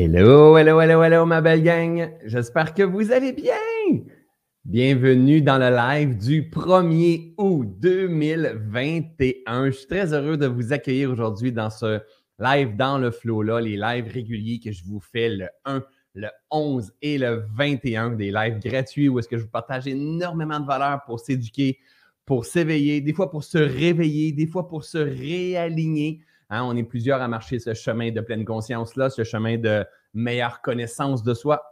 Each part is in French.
Hello, hello, hello, hello, ma belle gang. J'espère que vous allez bien. Bienvenue dans le live du 1er août 2021. Je suis très heureux de vous accueillir aujourd'hui dans ce live dans le flow-là, les lives réguliers que je vous fais le 1, le 11 et le 21, des lives gratuits où est-ce que je vous partage énormément de valeur pour s'éduquer, pour s'éveiller, des fois pour se réveiller, des fois pour se réaligner Hein, on est plusieurs à marcher ce chemin de pleine conscience-là, ce chemin de meilleure connaissance de soi.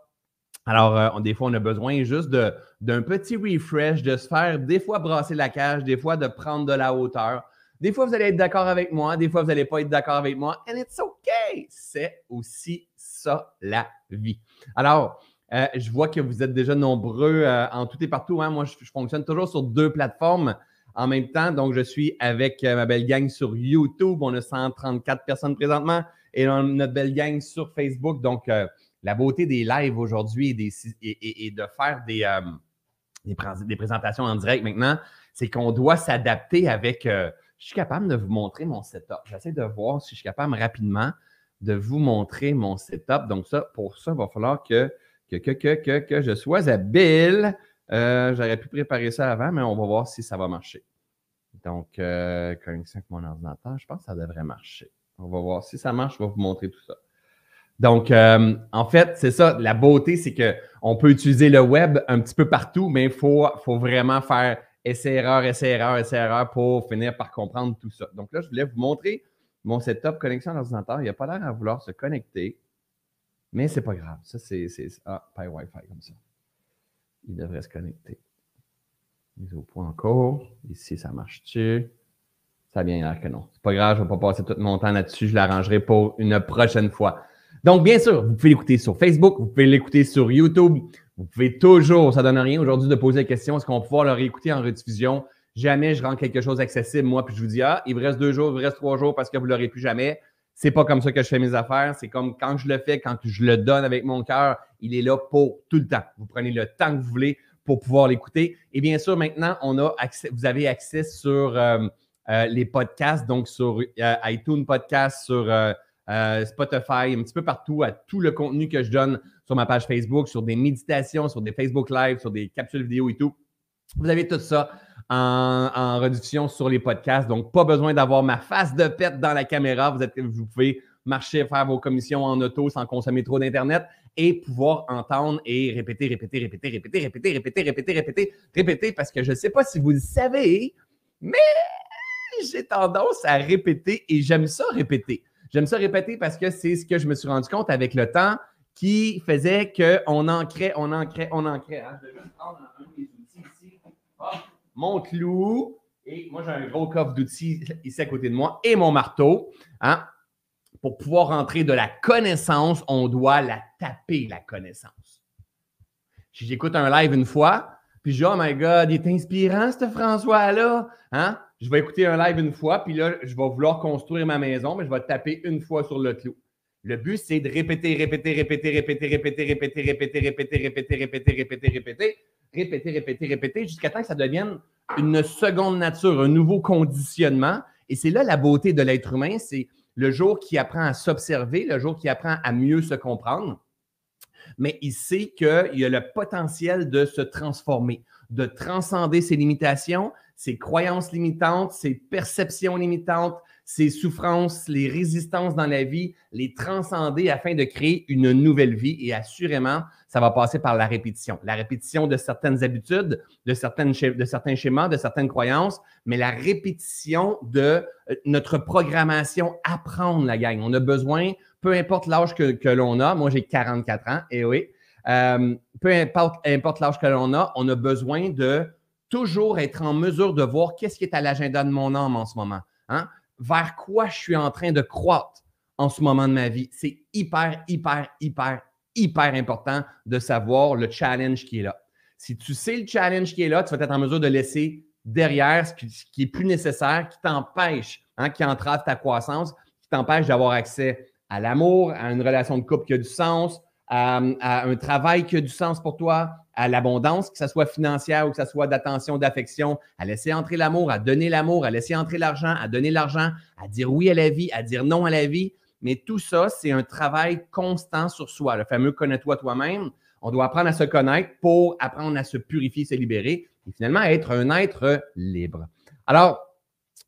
Alors, euh, des fois, on a besoin juste d'un petit refresh, de se faire des fois brasser la cage, des fois de prendre de la hauteur. Des fois, vous allez être d'accord avec moi, des fois, vous n'allez pas être d'accord avec moi. And it's OK. C'est aussi ça, la vie. Alors, euh, je vois que vous êtes déjà nombreux euh, en tout et partout. Hein. Moi, je, fonctionne toujours sur deux plateformes en même temps. Donc, je suis avec euh, ma belle gang sur YouTube. On a 134 personnes présentement et notre belle gang sur Facebook. Donc, euh, la beauté des lives aujourd'hui et, de faire euh, des, des, présentations en direct maintenant, c'est qu'on doit s'adapter avec. je suis capable de vous montrer mon setup. J'essaie de voir si je suis capable rapidement de vous montrer mon setup. Donc, ça, pour ça, il va falloir que, que, que, que, que je sois habile. J'aurais pu préparer ça avant, mais on va voir si ça va marcher. Donc, euh, connexion avec mon ordinateur, je pense que ça devrait marcher. On va voir si ça marche, je vais vous montrer tout ça. Donc, euh, en fait, c'est ça, la beauté, c'est qu'on peut utiliser le web un petit peu partout, mais il faut, vraiment faire essai-erreur, essai-erreur, essai-erreur pour finir par comprendre tout ça. Donc là, je voulais vous montrer mon setup connexion à l'ordinateur. Il n'y a pas l'air à vouloir se connecter, mais c'est pas grave. Ça, c'est. Ah, pas Wi-Fi comme ça il devrait se connecter. Mise au point encore. Ici, ça marche-tu? Ça a bien l'air que non. C'est pas grave, je vais pas passer tout mon temps là-dessus. Je l'arrangerai pour une prochaine fois. Donc, bien sûr, vous pouvez l'écouter sur Facebook, vous pouvez l'écouter sur YouTube. Vous pouvez toujours, ça ne donne rien aujourd'hui de poser la question, est-ce qu'on va pouvoir le réécouter en rediffusion? Jamais je rends quelque chose accessible, moi, puis je vous dis, ah, il vous reste deux jours, il vous reste trois jours parce que vous ne l'aurez plus jamais. C'est pas comme ça que je fais mes affaires. C'est comme quand je le fais, quand je le donne avec mon cœur, il est là pour tout le temps. Vous prenez le temps que vous voulez pour pouvoir l'écouter. Et bien sûr, maintenant, on a vous avez accès sur euh, euh, les podcasts, donc sur euh, iTunes Podcast, sur Spotify, un petit peu partout, à tout le contenu que je donne sur ma page Facebook, sur des méditations, sur des Facebook Live, sur des capsules vidéo et tout. Vous avez tout ça en, réduction sur les podcasts. Donc, pas besoin d'avoir ma face de pète dans la caméra. Vous, êtes, vous pouvez marcher, faire vos commissions en auto sans consommer trop d'Internet et pouvoir entendre et répéter, répéter, répéter, répéter, répéter, répéter, répéter, répéter, répéter, parce que je ne sais pas si vous le savez, mais j'ai tendance à répéter et j'aime ça répéter. J'aime ça répéter parce que c'est ce que je me suis rendu compte avec le temps qui faisait qu'on ancrait, on ancrait, on ancrait. Je vais juste prendre un outils ici mon clou, et moi j'ai un gros coffre d'outils ici à côté de moi, et mon marteau. Hein? Pour pouvoir rentrer de la connaissance, on doit la taper, la connaissance. J'écoute un live une fois, puis je dis, oh my God, il est inspirant, ce François-là. Hein? Je vais écouter un live une fois, puis là, je vais vouloir construire ma maison, mais je vais taper une fois sur le clou. Le but, c'est de répéter, répéter, répéter, répéter, répéter, répéter, répéter, répéter, répéter, répéter, répéter, répéter, répéter, répéter, répéter, jusqu'à temps que ça devienne une seconde nature, un nouveau conditionnement. Et c'est là la beauté de l'être humain, c'est le jour qui apprend à s'observer, le jour qui apprend à mieux se comprendre, mais il sait qu'il a le potentiel de se transformer, de transcender ses limitations, ses croyances limitantes, ses perceptions limitantes, ses souffrances, les résistances dans la vie, les transcender afin de créer une nouvelle vie. Et assurément, ça va passer par la répétition. La répétition de certaines habitudes, de, certaines, de certains schémas, de certaines croyances, mais la répétition de euh, notre programmation apprendre la gang. On a besoin, peu importe l'âge que, l'on a, moi j'ai 44 ans, et oui, euh, peu importe, importe l'âge que l'on a, on a besoin de toujours être en mesure de voir qu'est-ce qui est à l'agenda de mon âme en ce moment. Hein? Vers quoi je suis en train de croître en ce moment de ma vie. C'est hyper, hyper, hyper, hyper important de savoir le challenge qui est là. Si tu sais le challenge qui est là, tu vas être en mesure de laisser derrière ce qui, est plus nécessaire, qui t'empêche, hein, qui entrave ta croissance, qui t'empêche d'avoir accès à l'amour, à une relation de couple qui a du sens, à, un travail qui a du sens pour toi, à l'abondance, que ce soit financière ou que ce soit d'attention, d'affection, à laisser entrer l'amour, à donner l'amour, à laisser entrer l'argent, à donner l'argent, à dire oui à la vie, à dire non à la vie. Mais tout ça, c'est un travail constant sur soi, le fameux connais-toi toi-même. On doit apprendre à se connaître pour apprendre à se purifier, se libérer et finalement être un être libre. Alors,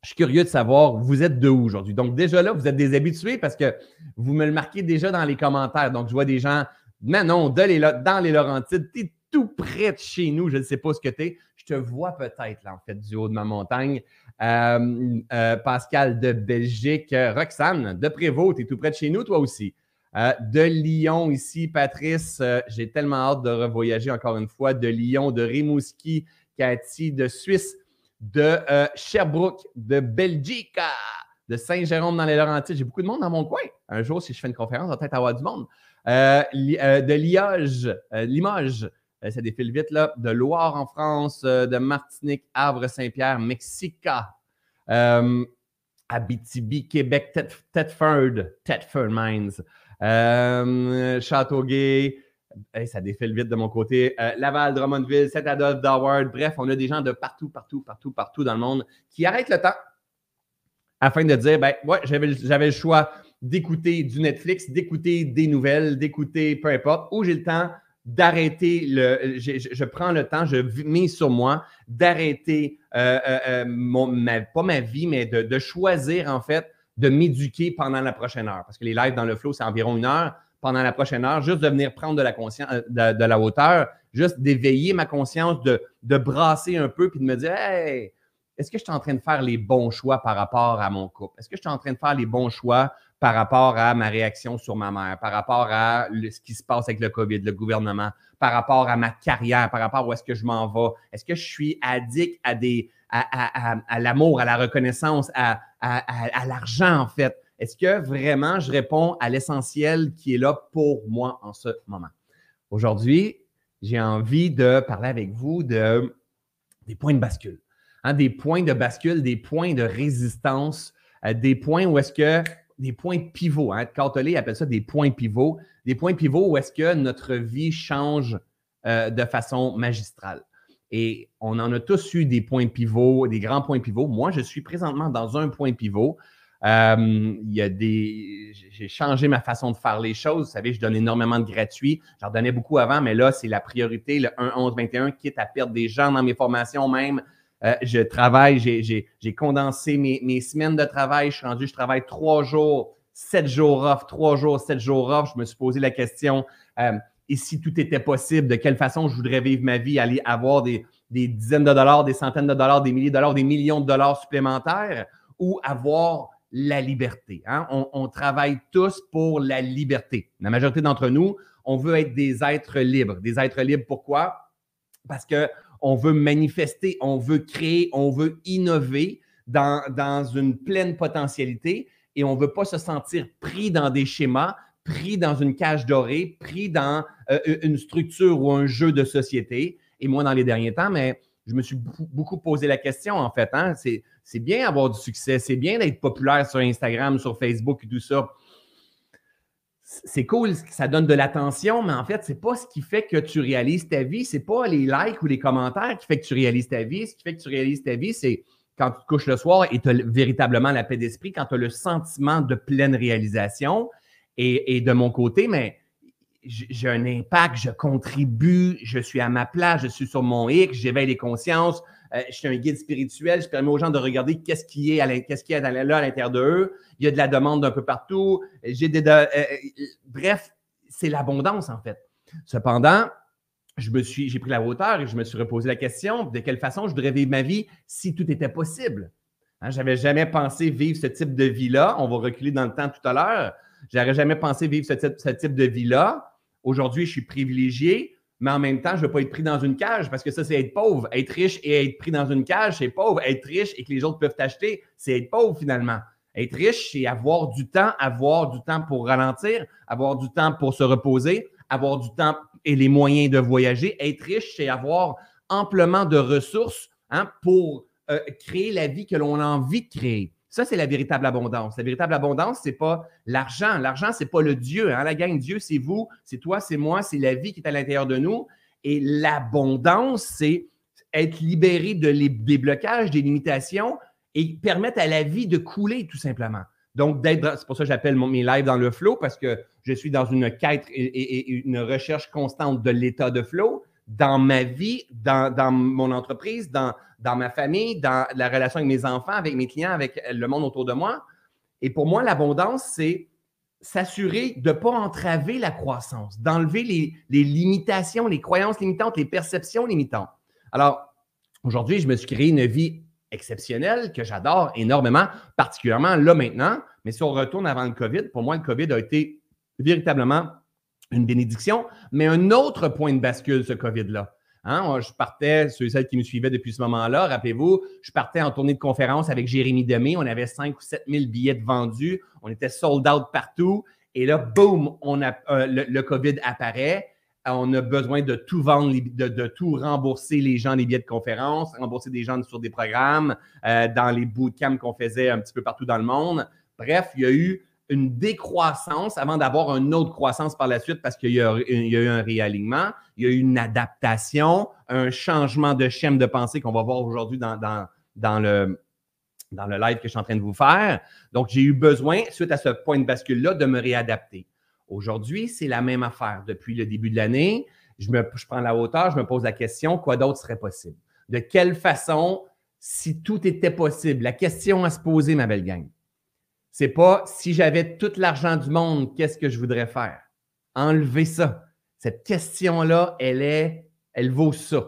je suis curieux de savoir, vous êtes de où aujourd'hui? Donc, déjà là, vous êtes des habitués parce que vous me le marquez déjà dans les commentaires. Donc, je vois des gens, Manon, de les, dans les Laurentides, tout près de chez nous. Je ne sais pas ce que tu es. Je te vois peut-être, là, en fait, du haut de ma montagne. Euh, euh, Pascal de Belgique, Roxane de Prévost, tu es tout près de chez nous, toi aussi. Euh, de Lyon ici, Patrice, j'ai tellement hâte de revoyager encore une fois. De Lyon, de Rimouski, Cathy, de Suisse de euh, Sherbrooke, de Belgique, de Saint-Jérôme dans les Laurentides. J'ai beaucoup de monde dans mon coin. Un jour, si je fais une conférence, on va peut-être avoir du monde. Euh, euh, de Limoges, Limoges, ça défile vite là. De Loire en France, de Martinique, Havre, Saint-Pierre, Mexica. Abitibi, Québec, Thetford, Thetford Mines, Châteauguay, ça défile vite de mon côté. Euh, Laval, Drummondville, Saint-Adolphe, Darward. Bref, on a des gens de partout, partout, partout, partout dans le monde qui arrêtent le temps afin de dire ben, ouais, j'avais le choix d'écouter du Netflix, d'écouter des nouvelles, d'écouter peu importe, ou j'ai le temps d'arrêter le. Je, prends le temps, je mets sur moi d'arrêter, euh, euh, pas ma vie, mais de, choisir en fait de m'éduquer pendant la prochaine heure. Parce que les lives dans le flow, c'est environ une heure pendant la prochaine heure, juste de venir prendre de la conscience, euh, de, la hauteur, juste d'éveiller ma conscience, de, de, brasser un peu, puis de me dire, hey, est-ce que je suis en train de faire les bons choix par rapport à mon couple? Est-ce que je suis en train de faire les bons choix par rapport à ma réaction sur ma mère, par rapport à ce qui se passe avec le COVID, le gouvernement, par rapport à ma carrière, par rapport à où est-ce que je m'en vais? Est-ce que je suis addict à des à, à, l'amour, à la reconnaissance, à, à l'argent, en fait? Est-ce que vraiment je réponds à l'essentiel qui est là pour moi en ce moment? Aujourd'hui, j'ai envie de parler avec vous de, des points de bascule. Hein, des points de bascule, des points de résistance, euh, des points où est-ce que des points pivots. Hein, Cartelet appelle ça des points pivots. Des points pivots où est-ce que notre vie change euh, de façon magistrale. Et on en a tous eu des points pivots, des grands points pivots. Moi, je suis présentement dans un point pivot euh, il y a des. J'ai changé ma façon de faire les choses. Vous savez, je donne énormément de gratuits. J'en donnais beaucoup avant, mais là, c'est la priorité, le 1-11-21, quitte à perdre des gens dans mes formations même. Euh, je travaille, j'ai condensé mes, semaines de travail. Je suis rendu, je travaille trois jours, sept jours off, trois jours, sept jours off. Je me suis posé la question euh, et si tout était possible, de quelle façon je voudrais vivre ma vie, aller avoir des, dizaines de dollars, des centaines de dollars, des milliers de dollars, des millions de dollars supplémentaires ou avoir la liberté. Hein? On, travaille tous pour la liberté. La majorité d'entre nous, on veut être des êtres libres. Des êtres libres, pourquoi? Parce qu'on veut manifester, on veut créer, on veut innover dans, dans une pleine potentialité et on ne veut pas se sentir pris dans des schémas, pris dans une cage dorée, pris dans euh, une structure ou un jeu de société. Et moi, dans les derniers temps, mais je me suis beaucoup posé la question, en fait. Hein? C'est bien avoir du succès, c'est bien d'être populaire sur Instagram, sur Facebook et tout ça. C'est cool, ça donne de l'attention, mais en fait, c'est pas ce qui fait que tu réalises ta vie. C'est pas les likes ou les commentaires qui fait que tu réalises ta vie. Ce qui fait que tu réalises ta vie, c'est quand tu te couches le soir et tu as véritablement la paix d'esprit, quand tu as le sentiment de pleine réalisation. Et, et de mon côté, mais j'ai un impact, je contribue, je suis à ma place, je suis sur mon X, j'éveille les consciences, euh, je suis un guide spirituel, je permets aux gens de regarder qu'est-ce qui est, à est là à l'intérieur d'eux. Il y a de la demande d'un peu partout. Euh, euh, bref, c'est l'abondance en fait. Cependant, j'ai pris la hauteur et je me suis reposé la question de quelle façon je voudrais vivre ma vie si tout était possible? Hein, j'avais jamais pensé vivre ce type de vie-là. On va reculer dans le temps tout à l'heure. J'aurais jamais pensé vivre ce type, ce type de vie-là. Aujourd'hui, je suis privilégié, mais en même temps, je ne veux pas être pris dans une cage parce que ça, c'est être pauvre. Être riche et être pris dans une cage, c'est pauvre. Être riche et que les autres peuvent t'acheter, c'est être pauvre finalement. Être riche, c'est avoir du temps, avoir du temps pour ralentir, avoir du temps pour se reposer, avoir du temps et les moyens de voyager. Être riche, c'est avoir amplement de ressources hein, pour euh, créer la vie que l'on a envie de créer. Ça, c'est la véritable abondance. La véritable abondance, ce n'est pas l'argent. L'argent, ce n'est pas le Dieu. Hein? La gang Dieu, c'est vous, c'est toi, c'est moi, c'est la vie qui est à l'intérieur de nous. Et l'abondance, c'est être libéré de les, des blocages, des limitations et permettre à la vie de couler, tout simplement. Donc, d'être, c'est pour ça que j'appelle mes lives dans le flow, parce que je suis dans une quête et, une recherche constante de l'état de flow dans ma vie, dans, mon entreprise, dans, dans ma famille, dans la relation avec mes enfants, avec mes clients, avec le monde autour de moi. Et pour moi, l'abondance, c'est s'assurer de ne pas entraver la croissance, d'enlever les, les, limitations, les croyances limitantes, les perceptions limitantes. Alors, aujourd'hui, je me suis créé une vie exceptionnelle que j'adore énormément, particulièrement là maintenant. Mais si on retourne avant le COVID, pour moi, le COVID a été véritablement une bénédiction, mais un autre point de bascule, ce COVID-là. Hein, je partais, ceux et celles qui me suivaient depuis ce moment-là, rappelez-vous, je partais en tournée de conférence avec Jérémy Demé. On avait 5 ou 7 000 billets de vendus. On était sold out partout. Et là, boum, on a, euh, le, COVID apparaît. On a besoin de tout vendre, de, tout rembourser les gens les billets de conférence, rembourser des gens sur des programmes, euh, dans les bootcamps qu'on faisait un petit peu partout dans le monde. Bref, il y a eu une décroissance avant d'avoir une autre croissance par la suite parce qu'il y, a eu un réalignement, il y a eu une adaptation, un changement de schéma de pensée qu'on va voir aujourd'hui dans, le, dans le live que je suis en train de vous faire. Donc, j'ai eu besoin, suite à ce point de bascule-là, de me réadapter. Aujourd'hui, c'est la même affaire. Depuis le début de l'année, je, je prends la hauteur, je me pose la question, quoi d'autre serait possible? De quelle façon, si tout était possible? La question à se poser, ma belle gang c'est pas si j'avais tout l'argent du monde, qu'est-ce que je voudrais faire? Enlever ça. Cette question-là, elle est, elle vaut ça.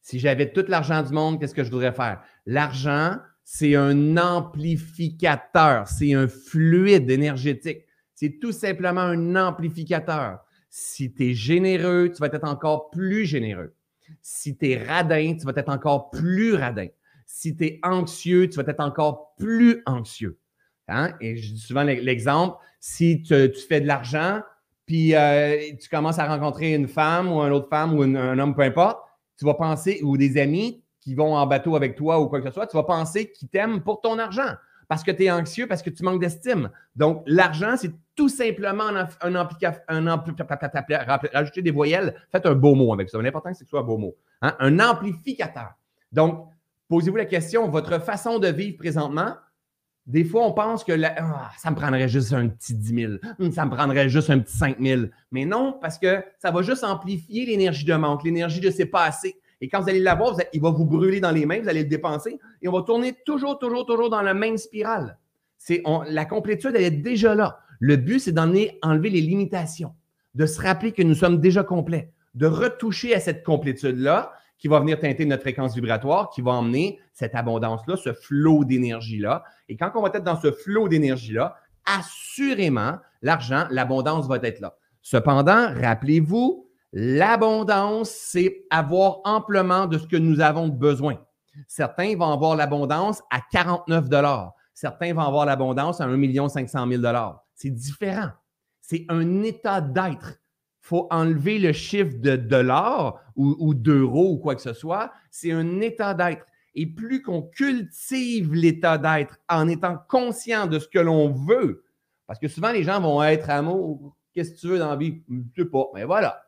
Si j'avais tout l'argent du monde, qu'est-ce que je voudrais faire? L'argent, c'est un amplificateur, c'est un fluide énergétique. C'est tout simplement un amplificateur. Si tu es généreux, tu vas être encore plus généreux. Si tu es radin, tu vas être encore plus radin. Si tu es anxieux, tu vas être encore plus anxieux. Hein? Et je dis souvent l'exemple, si tu, fais de l'argent, puis euh, tu commences à rencontrer une femme ou une autre femme ou un homme, peu importe, tu vas penser, ou des amis qui vont en bateau avec toi ou quoi que ce soit, tu vas penser qu'ils t'aiment pour ton argent parce que tu es anxieux, parce que tu manques d'estime. Donc, l'argent, c'est tout simplement un, un, un des voyelles, faites un beau mot avec ça. L'important, c'est que ce soit un beau mot. Hein? Un amplificateur. Donc, posez-vous la question, votre façon de vivre présentement, des fois, on pense que ah, ça me prendrait juste un petit 10 000, hum, ça me prendrait juste un petit 5 000. Mais non, parce que ça va juste amplifier l'énergie de manque, l'énergie de c'est pas assez. Et quand vous allez l'avoir, il va vous brûler dans les mains, vous allez le dépenser et on va tourner toujours, toujours, toujours dans la même spirale. C'est, la complétude, elle est déjà là. Le but, c'est d'enlever enlever les limitations, de se rappeler que nous sommes déjà complets, de retoucher à cette complétude-là qui va venir teinter notre fréquence vibratoire, qui va emmener cette abondance-là, ce flot d'énergie-là. Et quand on va être dans ce flot d'énergie-là, assurément, l'argent, l'abondance va être là. Cependant, rappelez-vous, l'abondance, c'est avoir amplement de ce que nous avons besoin. Certains vont avoir l'abondance à 49 Certains vont avoir l'abondance à 1 500 000 C'est différent. C'est un état d'être faut enlever le chiffre de dollars ou, d'euros ou quoi que ce soit. C'est un état d'être. Et plus qu'on cultive l'état d'être en étant conscient de ce que l'on veut, parce que souvent les gens vont être amour, qu'est-ce que tu veux dans la vie? Je sais pas. Mais voilà.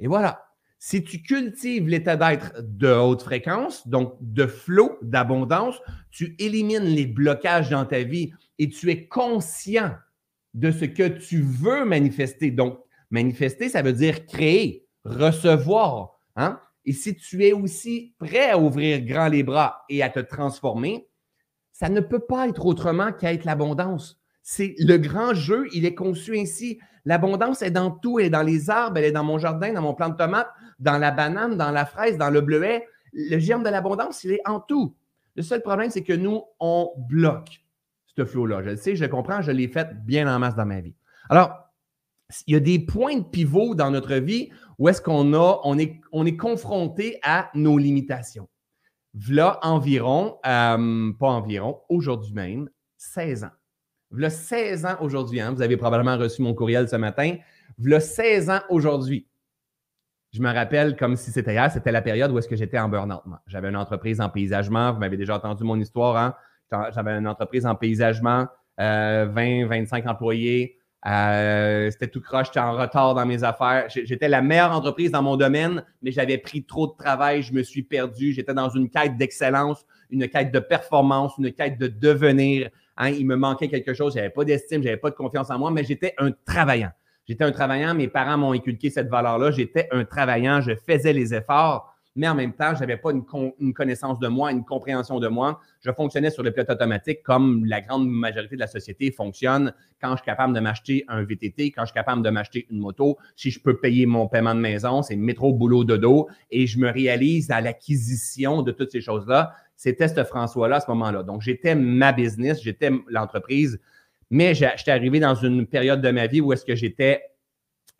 Et voilà. Si tu cultives l'état d'être de haute fréquence, donc de flot, d'abondance, tu élimines les blocages dans ta vie et tu es conscient de ce que tu veux manifester. Donc, Manifester, ça veut dire créer, recevoir. Hein? Et si tu es aussi prêt à ouvrir grand les bras et à te transformer, ça ne peut pas être autrement qu'à être l'abondance. C'est le grand jeu, il est conçu ainsi. L'abondance est dans tout, elle est dans les arbres, elle est dans mon jardin, dans mon plant de tomate, dans la banane, dans la fraise, dans le bleuet. Le germe de l'abondance, il est en tout. Le seul problème, c'est que nous, on bloque ce flot-là. Je le sais, je le comprends, je l'ai fait bien en masse dans ma vie. Alors, il y a des points de pivot dans notre vie où est-ce qu'on a, on est, on est confronté à nos limitations. V'là environ, euh, pas environ, aujourd'hui même, 16 ans. V'là 16 ans aujourd'hui, hein, vous avez probablement reçu mon courriel ce matin. V'là 16 ans aujourd'hui. Je me rappelle comme si c'était hier, c'était la période où est-ce que j'étais en burn-out. J'avais une entreprise en paysagement, vous m'avez déjà entendu mon histoire. Hein? J'avais une entreprise en paysagement, 20, euh, 25 employés, euh, c'était tout croche, j'étais en retard dans mes affaires. J'étais la meilleure entreprise dans mon domaine, mais j'avais pris trop de travail, je me suis perdu. J'étais dans une quête d'excellence, une quête de performance, une quête de devenir. Hein, il me manquait quelque chose, j'avais pas d'estime, j'avais pas de confiance en moi, mais j'étais un travaillant. J'étais un travaillant, mes parents m'ont inculqué cette valeur-là. J'étais un travaillant, je faisais les efforts mais en même temps, je n'avais pas une, connaissance de moi, une compréhension de moi. Je fonctionnais sur le pilote automatique comme la grande majorité de la société fonctionne quand je suis capable de m'acheter un VTT, quand je suis capable de m'acheter une moto, si je peux payer mon paiement de maison, c'est métro, boulot, dodo, et je me réalise à l'acquisition de toutes ces choses-là. C'était ce François-là à ce moment-là. Donc, j'étais ma business, j'étais l'entreprise, mais j'étais arrivé dans une période de ma vie où est-ce que j'étais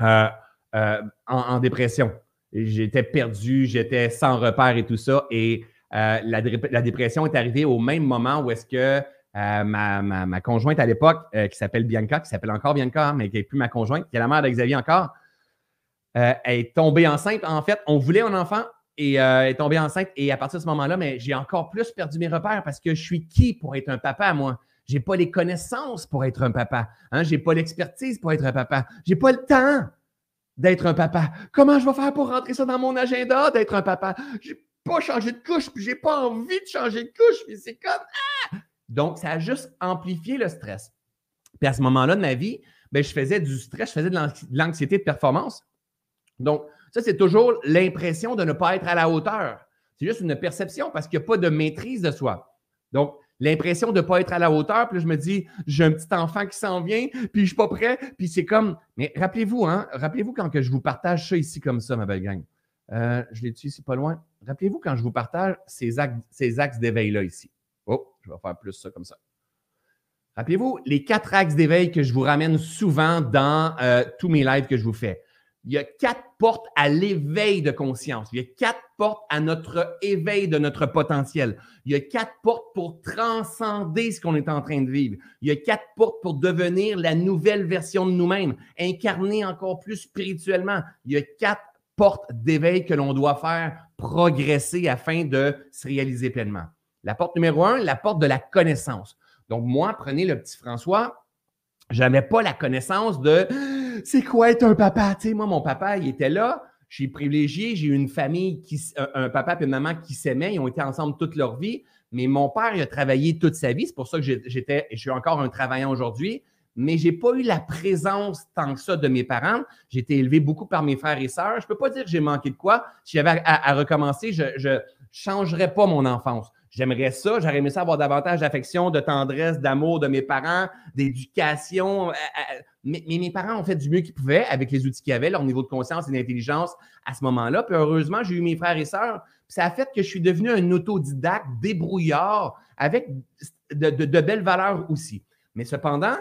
euh, euh, en dépression. J'étais perdu, j'étais sans repère et tout ça. Et euh, la, dépression est arrivée au même moment où est-ce que euh, ma, conjointe à l'époque, euh, qui s'appelle Bianca, qui s'appelle encore Bianca, mais qui n'est plus ma conjointe, qui est la mère d'Xavier encore, elle est tombée enceinte. En fait, on voulait un enfant et est tombée enceinte. Et à partir de ce moment-là, mais j'ai encore plus perdu mes repères parce que je suis qui pour être un papa, moi? J'ai pas les connaissances pour être un papa. Hein? J'ai pas l'expertise pour être un papa. J'ai pas le temps d'être un papa. Comment je vais faire pour rentrer ça dans mon agenda d'être un papa? J'ai pas changé de couche, puis j'ai pas envie de changer de couche, puis c'est comme ah! Donc, ça a juste amplifié le stress. Puis à ce moment-là de ma vie, ben, je faisais du stress, je faisais de l'anxiété de performance. Donc, ça, c'est toujours l'impression de ne pas être à la hauteur. C'est juste une perception parce qu'il n'y a pas de maîtrise de soi. Donc, l'impression de ne pas être à la hauteur. Puis je me dis, j'ai un petit enfant qui s'en vient, puis je ne suis pas prêt. Puis c'est comme, mais rappelez-vous, hein, rappelez-vous quand que je vous partage ça ici comme ça, ma belle gang. Euh, je l'ai dit ici pas loin? Rappelez-vous quand je vous partage ces, axes, ces axes d'éveil-là ici. Oh, je vais faire plus ça comme ça. Rappelez-vous les quatre axes d'éveil que je vous ramène souvent dans euh, tous mes lives que je vous fais il y a quatre portes à l'éveil de conscience. Il y a quatre portes à notre éveil de notre potentiel. Il y a quatre portes pour transcender ce qu'on est en train de vivre. Il y a quatre portes pour devenir la nouvelle version de nous-mêmes, incarner encore plus spirituellement. Il y a quatre portes d'éveil que l'on doit faire progresser afin de se réaliser pleinement. La porte numéro un, la porte de la connaissance. Donc, moi, prenez le petit François, je n'avais pas la connaissance de c'est quoi être un papa? Tu sais, moi, mon papa, il était là. Suis privilégié. J'ai eu une famille, qui, un, papa et une maman qui s'aimaient. Ils ont été ensemble toute leur vie. Mais mon père, il a travaillé toute sa vie. C'est pour ça que j'étais, je suis encore un travaillant aujourd'hui. Mais je n'ai pas eu la présence tant que ça de mes parents. J'ai été élevé beaucoup par mes frères et sœurs. Je ne peux pas dire que j'ai manqué de quoi. Si j'avais à, recommencer, je ne changerais pas mon enfance. J'aimerais ça, j'aurais aimé ça avoir davantage d'affection, de tendresse, d'amour de mes parents, d'éducation. Euh, euh, mais, mes parents ont fait du mieux qu'ils pouvaient avec les outils qu'ils avaient, leur niveau de conscience et d'intelligence à ce moment-là. Puis heureusement, j'ai eu mes frères et sœurs. Ça a fait que je suis devenu un autodidacte, débrouillard, avec de, belles valeurs aussi. Mais cependant,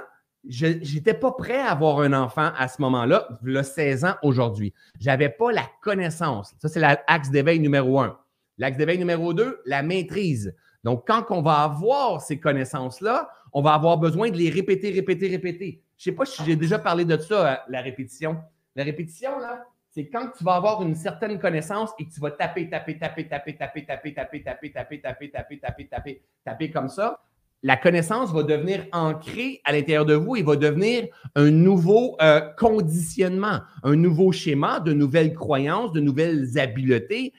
je n'étais pas prêt à avoir un enfant à ce moment-là, le 16 ans aujourd'hui. Je n'avais pas la connaissance. Ça, c'est l'axe d'éveil numéro un. L'axe d'éveil numéro deux, la maîtrise. Donc, quand on va avoir ces connaissances-là, on va avoir besoin de les répéter, répéter, répéter. Je ne sais pas si j'ai déjà parlé de ça, la répétition. La répétition, là, c'est quand tu vas avoir une certaine connaissance et que tu vas taper, taper, taper, taper, taper, taper, taper, taper, taper, taper, taper, taper, taper, taper comme ça. La connaissance va devenir ancrée à l'intérieur de vous et va devenir un nouveau conditionnement, un nouveau schéma, de nouvelles croyances, de nouvelles habiletés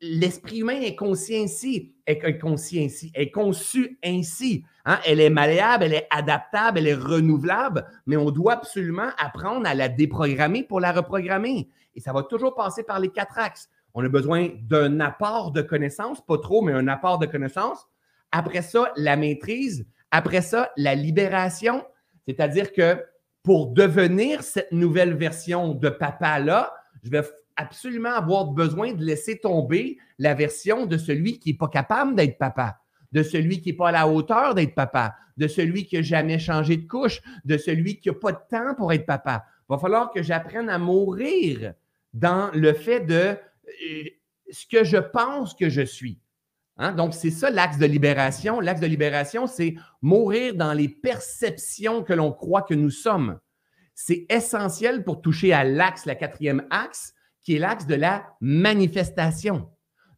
l'esprit humain est conscient ainsi, est, conscient ainsi, est conçu ainsi. Hein? Elle est malléable, elle est adaptable, elle est renouvelable, mais on doit absolument apprendre à la déprogrammer pour la reprogrammer. Et ça va toujours passer par les quatre axes. On a besoin d'un apport de connaissances, pas trop, mais un apport de connaissances. Après ça, la maîtrise. Après ça, la libération. C'est-à-dire que pour devenir cette nouvelle version de papa-là, je vais absolument avoir besoin de laisser tomber la version de celui qui n'est pas capable d'être papa, de celui qui n'est pas à la hauteur d'être papa, de celui qui n'a jamais changé de couche, de celui qui n'a pas de temps pour être papa. Il va falloir que j'apprenne à mourir dans le fait de euh, ce que je pense que je suis. Hein? Donc, c'est ça l'axe de libération. L'axe de libération, c'est mourir dans les perceptions que l'on croit que nous sommes. C'est essentiel pour toucher à l'axe, la quatrième axe, qui est l'axe de la manifestation.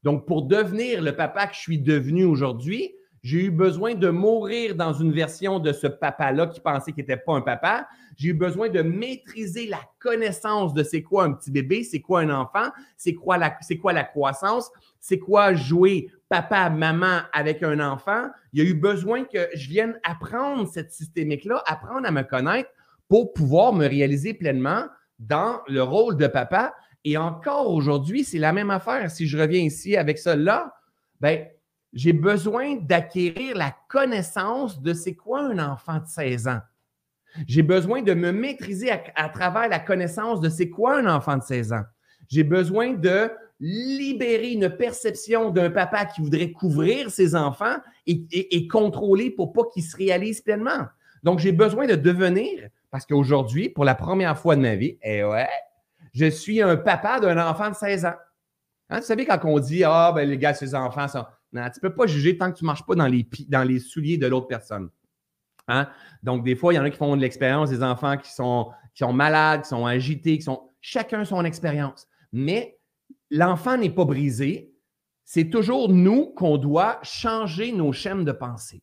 Donc, pour devenir le papa que je suis devenu aujourd'hui, j'ai eu besoin de mourir dans une version de ce papa-là qui pensait qu'il n'était pas un papa. J'ai eu besoin de maîtriser la connaissance de c'est quoi un petit bébé, c'est quoi un enfant, c'est quoi la, quoi la croissance, c'est quoi jouer papa, maman avec un enfant, il y a eu besoin que je vienne apprendre cette systémique-là, apprendre à me connaître pour pouvoir me réaliser pleinement dans le rôle de papa. Et encore aujourd'hui, c'est la même affaire. Si je reviens ici avec ça là, ben, j'ai besoin d'acquérir la connaissance de c'est quoi un enfant de 16 ans. J'ai besoin de me maîtriser à, travers la connaissance de c'est quoi un enfant de 16 ans. J'ai besoin de libérer une perception d'un papa qui voudrait couvrir ses enfants et, contrôler pour pas qu'ils se réalisent pleinement. Donc, j'ai besoin de devenir, parce qu'aujourd'hui, pour la première fois de ma vie, eh ouais, je suis un papa d'un enfant de 16 ans. Hein, vous savez, quand on dit Ah, ben les gars, ces enfants sont. Non, tu ne peux pas juger tant que tu ne marches pas dans les, dans les souliers de l'autre personne. Hein? Donc, des fois, il y en a qui font de l'expérience, des enfants qui sont, qui sont malades, qui sont agités, qui sont. Chacun son expérience. Mais l'enfant n'est pas brisé. C'est toujours nous qu'on doit changer nos chaînes de pensée.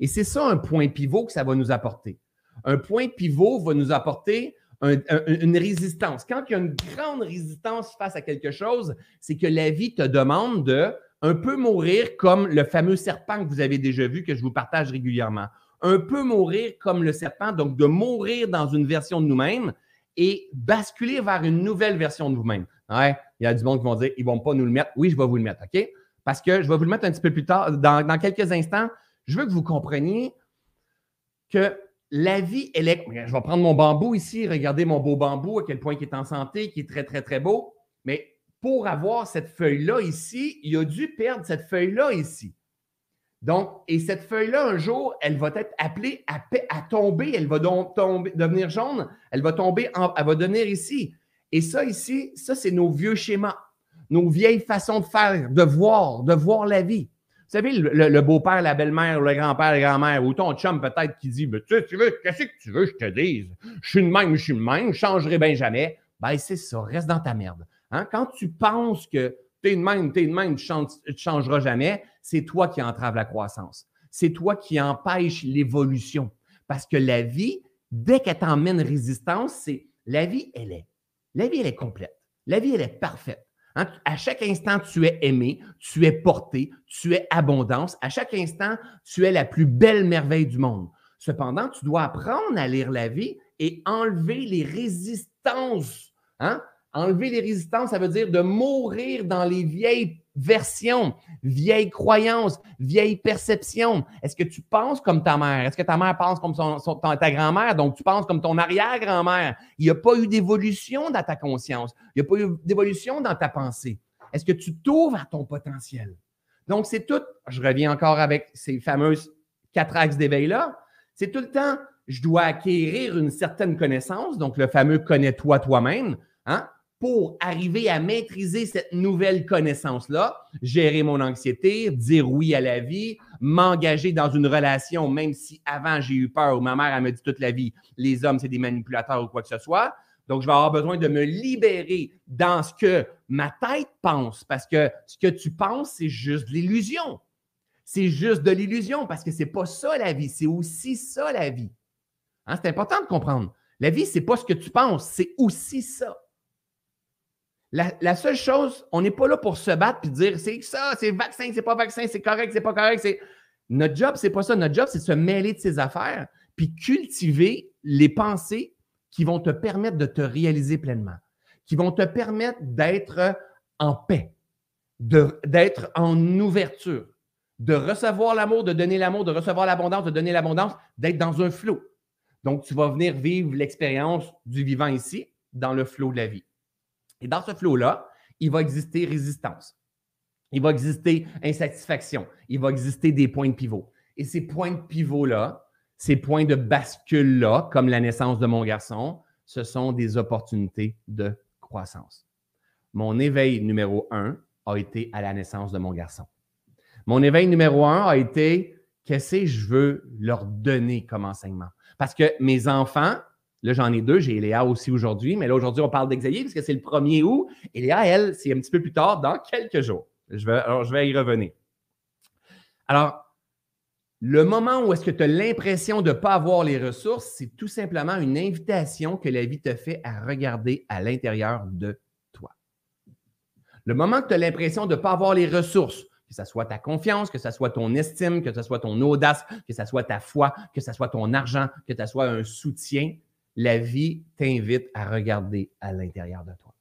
Et c'est ça un point pivot que ça va nous apporter. Un point pivot va nous apporter une résistance. Quand il y a une grande résistance face à quelque chose, c'est que la vie te demande de un peu mourir comme le fameux serpent que vous avez déjà vu, que je vous partage régulièrement. Un peu mourir comme le serpent, donc de mourir dans une version de nous-mêmes et basculer vers une nouvelle version de vous-même. Ouais, il y a du monde qui vont dire, ils ne vont pas nous le mettre. Oui, je vais vous le mettre, OK? Parce que je vais vous le mettre un petit peu plus tard, dans, dans quelques instants. Je veux que vous compreniez que la vie, elle est. Je vais prendre mon bambou ici, regardez mon beau bambou, à quel point il est en santé, qui est très, très, très beau. Mais pour avoir cette feuille-là ici, il a dû perdre cette feuille-là ici. Donc, et cette feuille-là, un jour, elle va être appelée à, tomber, elle va donc devenir jaune, elle va tomber, elle va devenir ici. Et ça ici, ça, c'est nos vieux schémas, nos vieilles façons de faire, de voir, de voir la vie. Vous savez, le, beau-père, la belle-mère, le grand-père, la grand-mère, ou ton chum peut-être qui dit, tu, tu veux, qu'est-ce que tu veux, je te dise? Je suis le même, je suis le même, je changerai bien jamais. Ben, c'est ça, reste dans ta merde. Hein? Quand tu penses que tu es de même, tu es de même, tu ne changeras jamais, c'est toi qui entrave la croissance. C'est toi qui empêche l'évolution. Parce que la vie, dès qu'elle t'emmène résistance, c'est la vie, elle est. La vie, elle est complète. La vie, elle est parfaite. Hein? À chaque instant, tu es aimé, tu es porté, tu es abondance. À chaque instant, tu es la plus belle merveille du monde. Cependant, tu dois apprendre à lire la vie et enlever les résistances. Hein? Enlever les résistances, ça veut dire de mourir dans les vieilles versions, vieilles croyances, vieilles perceptions. Est-ce que tu penses comme ta mère? Est-ce que ta mère pense comme ta grand-mère? Donc, tu penses comme ton arrière-grand-mère. Il n'y a pas eu d'évolution dans ta conscience. Il n'y a pas eu d'évolution dans ta pensée. Est-ce que tu t'ouvres à ton potentiel? Donc, c'est tout. Je reviens encore avec ces fameuses quatre axes d'éveil-là. C'est tout le temps, je dois acquérir une certaine connaissance, donc le fameux connais-toi toi-même. Hein? Pour arriver à maîtriser cette nouvelle connaissance-là, gérer mon anxiété, dire oui à la vie, m'engager dans une relation, même si avant j'ai eu peur ou ma mère, me dit toute la vie, les hommes, c'est des manipulateurs ou quoi que ce soit. Donc, je vais avoir besoin de me libérer dans ce que ma tête pense, parce que ce que tu penses, c'est juste de l'illusion. C'est juste de l'illusion, parce que ce n'est pas ça la vie, c'est aussi ça la vie. Hein, c'est important de comprendre. La vie, ce n'est pas ce que tu penses, c'est aussi ça. La, seule chose, on n'est pas là pour se battre et dire c'est ça, c'est vaccin, c'est pas vaccin, c'est correct, c'est pas correct. C'est... Notre job, c'est pas ça. Notre job, c'est de se mêler de ses affaires puis cultiver les pensées qui vont te permettre de te réaliser pleinement, qui vont te permettre d'être en paix, d'être en ouverture, de recevoir l'amour, de donner l'amour, de recevoir l'abondance, de donner l'abondance, d'être dans un flot. Donc, tu vas venir vivre l'expérience du vivant ici, dans le flot de la vie. Et dans ce flot-là, il va exister résistance. Il va exister insatisfaction. Il va exister des points de pivot. Et ces points de pivot-là, ces points de bascule-là, comme la naissance de mon garçon, ce sont des opportunités de croissance. Mon éveil numéro un a été à la naissance de mon garçon. Mon éveil numéro un a été qu'est-ce que je veux leur donner comme enseignement? Parce que mes enfants, Là, j'en ai deux. J'ai Léa aussi aujourd'hui. Mais là, aujourd'hui, on parle d'Exaïe parce que c'est le 1er août. Et Léa, elle, c'est un petit peu plus tard, dans quelques jours. Je vais, alors, je vais y revenir. Alors, le moment où est-ce que tu as l'impression de ne pas avoir les ressources, c'est tout simplement une invitation que la vie te fait à regarder à l'intérieur de toi. Le moment que tu as l'impression de ne pas avoir les ressources, que ce soit ta confiance, que ce soit ton estime, que ce soit ton audace, que ce soit ta foi, que ce soit ton argent, que ce soit un soutien, la vie t'invite à regarder à l'intérieur de toi.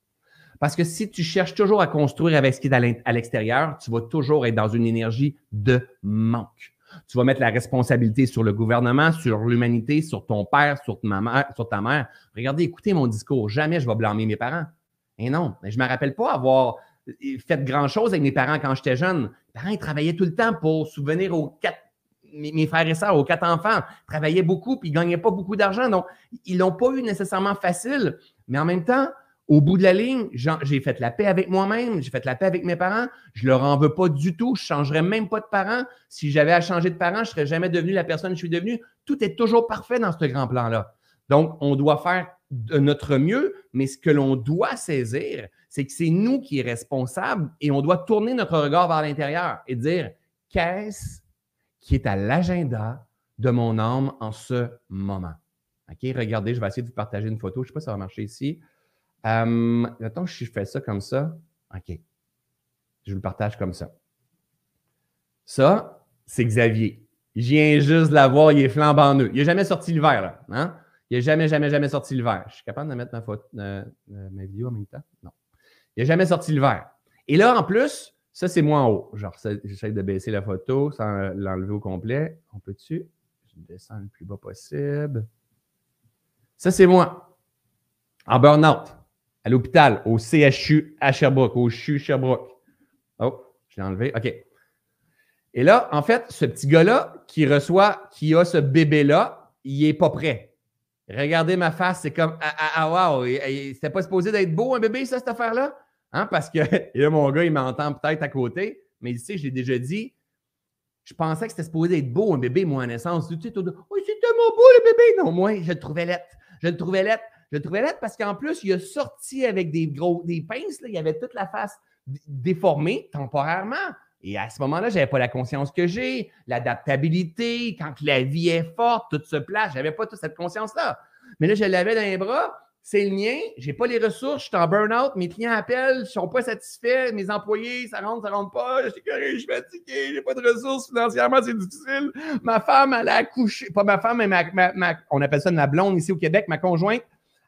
Parce que si tu cherches toujours à construire avec ce qui est à l'extérieur, tu vas toujours être dans une énergie de manque. Tu vas mettre la responsabilité sur le gouvernement, sur l'humanité, sur ton père, sur ta, mère. Regardez, écoutez mon discours. Jamais je vais blâmer mes parents. Et non, je ne me rappelle pas avoir fait grand-chose avec mes parents quand j'étais jeune. Mes parents, travaillaient tout le temps pour souvenir aux quatre, mes, frères et sœurs, aux quatre enfants. Travaillaient beaucoup, puis ils ne gagnaient pas beaucoup d'argent. Donc, ils ne l'ont pas eu nécessairement facile. Mais en même temps, au bout de la ligne, j'ai fait la paix avec moi-même, j'ai fait la paix avec mes parents. Je leur en veux pas du tout. Je changerais même pas de parents. Si j'avais à changer de parents, je serais jamais devenu la personne que je suis devenue. Tout est toujours parfait dans ce grand plan-là. Donc, on doit faire de notre mieux, mais ce que l'on doit saisir, c'est que c'est nous qui est responsable et on doit tourner notre regard vers l'intérieur et dire qu'est-ce qui est à l'agenda de mon âme en ce moment. OK, regardez, je vais essayer de vous partager une photo. Je ne sais pas si ça va marcher ici. Euh, attends, je fais ça comme ça. OK. Je vous le partage comme ça. Ça, c'est Xavier. Viens juste de l'avoir, il est flambant neuf. Il n'a jamais sorti l'hiver, là. Hein? Il n'a jamais, jamais, jamais sorti l'hiver. Je suis capable de mettre ma, photo, euh, euh, ma vidéo en même temps? Non. Il n'a jamais sorti l'hiver. Et là, en plus, ça, c'est moi en haut. Genre, j'essaie de baisser la photo sans l'enlever au complet. On peut-tu? Je descends le plus bas possible. Ça, c'est moi. En burn-out à l'hôpital, au CHU à Sherbrooke, au CHU Sherbrooke. Oh, je l'ai enlevé. OK. Et là, en fait, ce petit gars-là qui reçoit, qui a ce bébé-là, il n'est pas prêt. Regardez ma face, c'est comme Ah, ah, ah wow, c'était pas supposé d'être beau un bébé, ça, cette affaire-là? Hein? Parce que là, mon gars, il m'entend peut-être à côté, mais il sait, je l'ai déjà dit, je pensais que c'était supposé être beau un bébé, moi, à naissance. Tu sais, oui, c'est tellement beau le bébé. Non, moi, je le trouvais lettre. Je le trouvais lettre. Je le trouvais laid parce qu'en plus, il a sorti avec des gros des pinces, là, il avait toute la face déformée temporairement. Et à ce moment-là, je n'avais pas la conscience que j'ai, l'adaptabilité, quand la vie est forte, tout se place. Je n'avais pas toute cette conscience-là. Mais là, je l'avais dans les bras, c'est le mien, je n'ai pas les ressources, je suis en burn-out, mes clients appellent, ils sont pas satisfaits, mes employés, ça rentre, ça rentre pas, je suis je suis fatigué, j'ai pas de ressources financièrement, c'est difficile. Ma femme, elle a accouché, pas ma femme, mais ma, on appelle ça ma blonde ici au Québec, ma conjointe,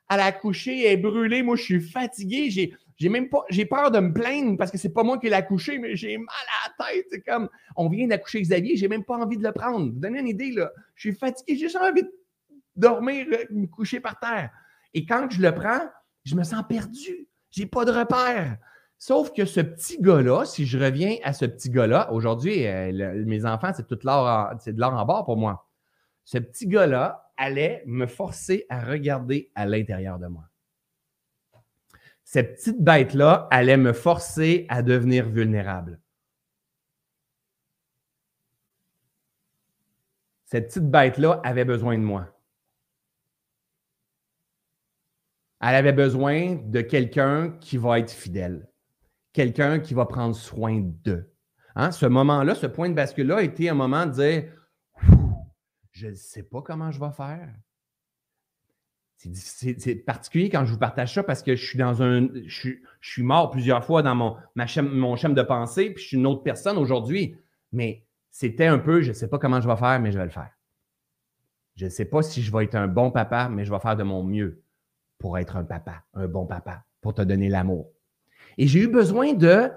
à la coucher, elle est brûlée. Moi, je suis fatigué. J'ai, j'ai même pas, j'ai peur de me plaindre parce que c'est pas moi qui l'ai accouché, mais j'ai mal à la tête. C'est comme, on vient d'accoucher Xavier, j'ai même pas envie de le prendre. Vous donnez une idée, là. Je suis fatigué, j'ai juste envie de dormir, me coucher par terre. Et quand je le prends, je me sens perdu. J'ai pas de repère. Sauf que ce petit gars-là, si je reviens à ce petit gars-là, aujourd'hui, euh, mes enfants, c'est tout l'or, c'est de l'or en bord pour moi. Ce petit gars-là, allait me forcer à regarder à l'intérieur de moi. Cette petite bête-là allait me forcer à devenir vulnérable. Cette petite bête-là avait besoin de moi. Elle avait besoin de quelqu'un qui va être fidèle, quelqu'un qui va prendre soin d'eux. Hein? Ce moment-là, ce point de bascule-là a été un moment de dire je ne sais pas comment je vais faire. C'est particulier quand je vous partage ça parce que je suis dans un. Je suis, mort plusieurs fois dans mon, ma de pensée, puis je suis une autre personne aujourd'hui. Mais c'était un peu, je ne sais pas comment je vais faire, mais je vais le faire. Je ne sais pas si je vais être un bon papa, mais je vais faire de mon mieux pour être un papa, un bon papa, pour te donner l'amour. Et j'ai eu besoin de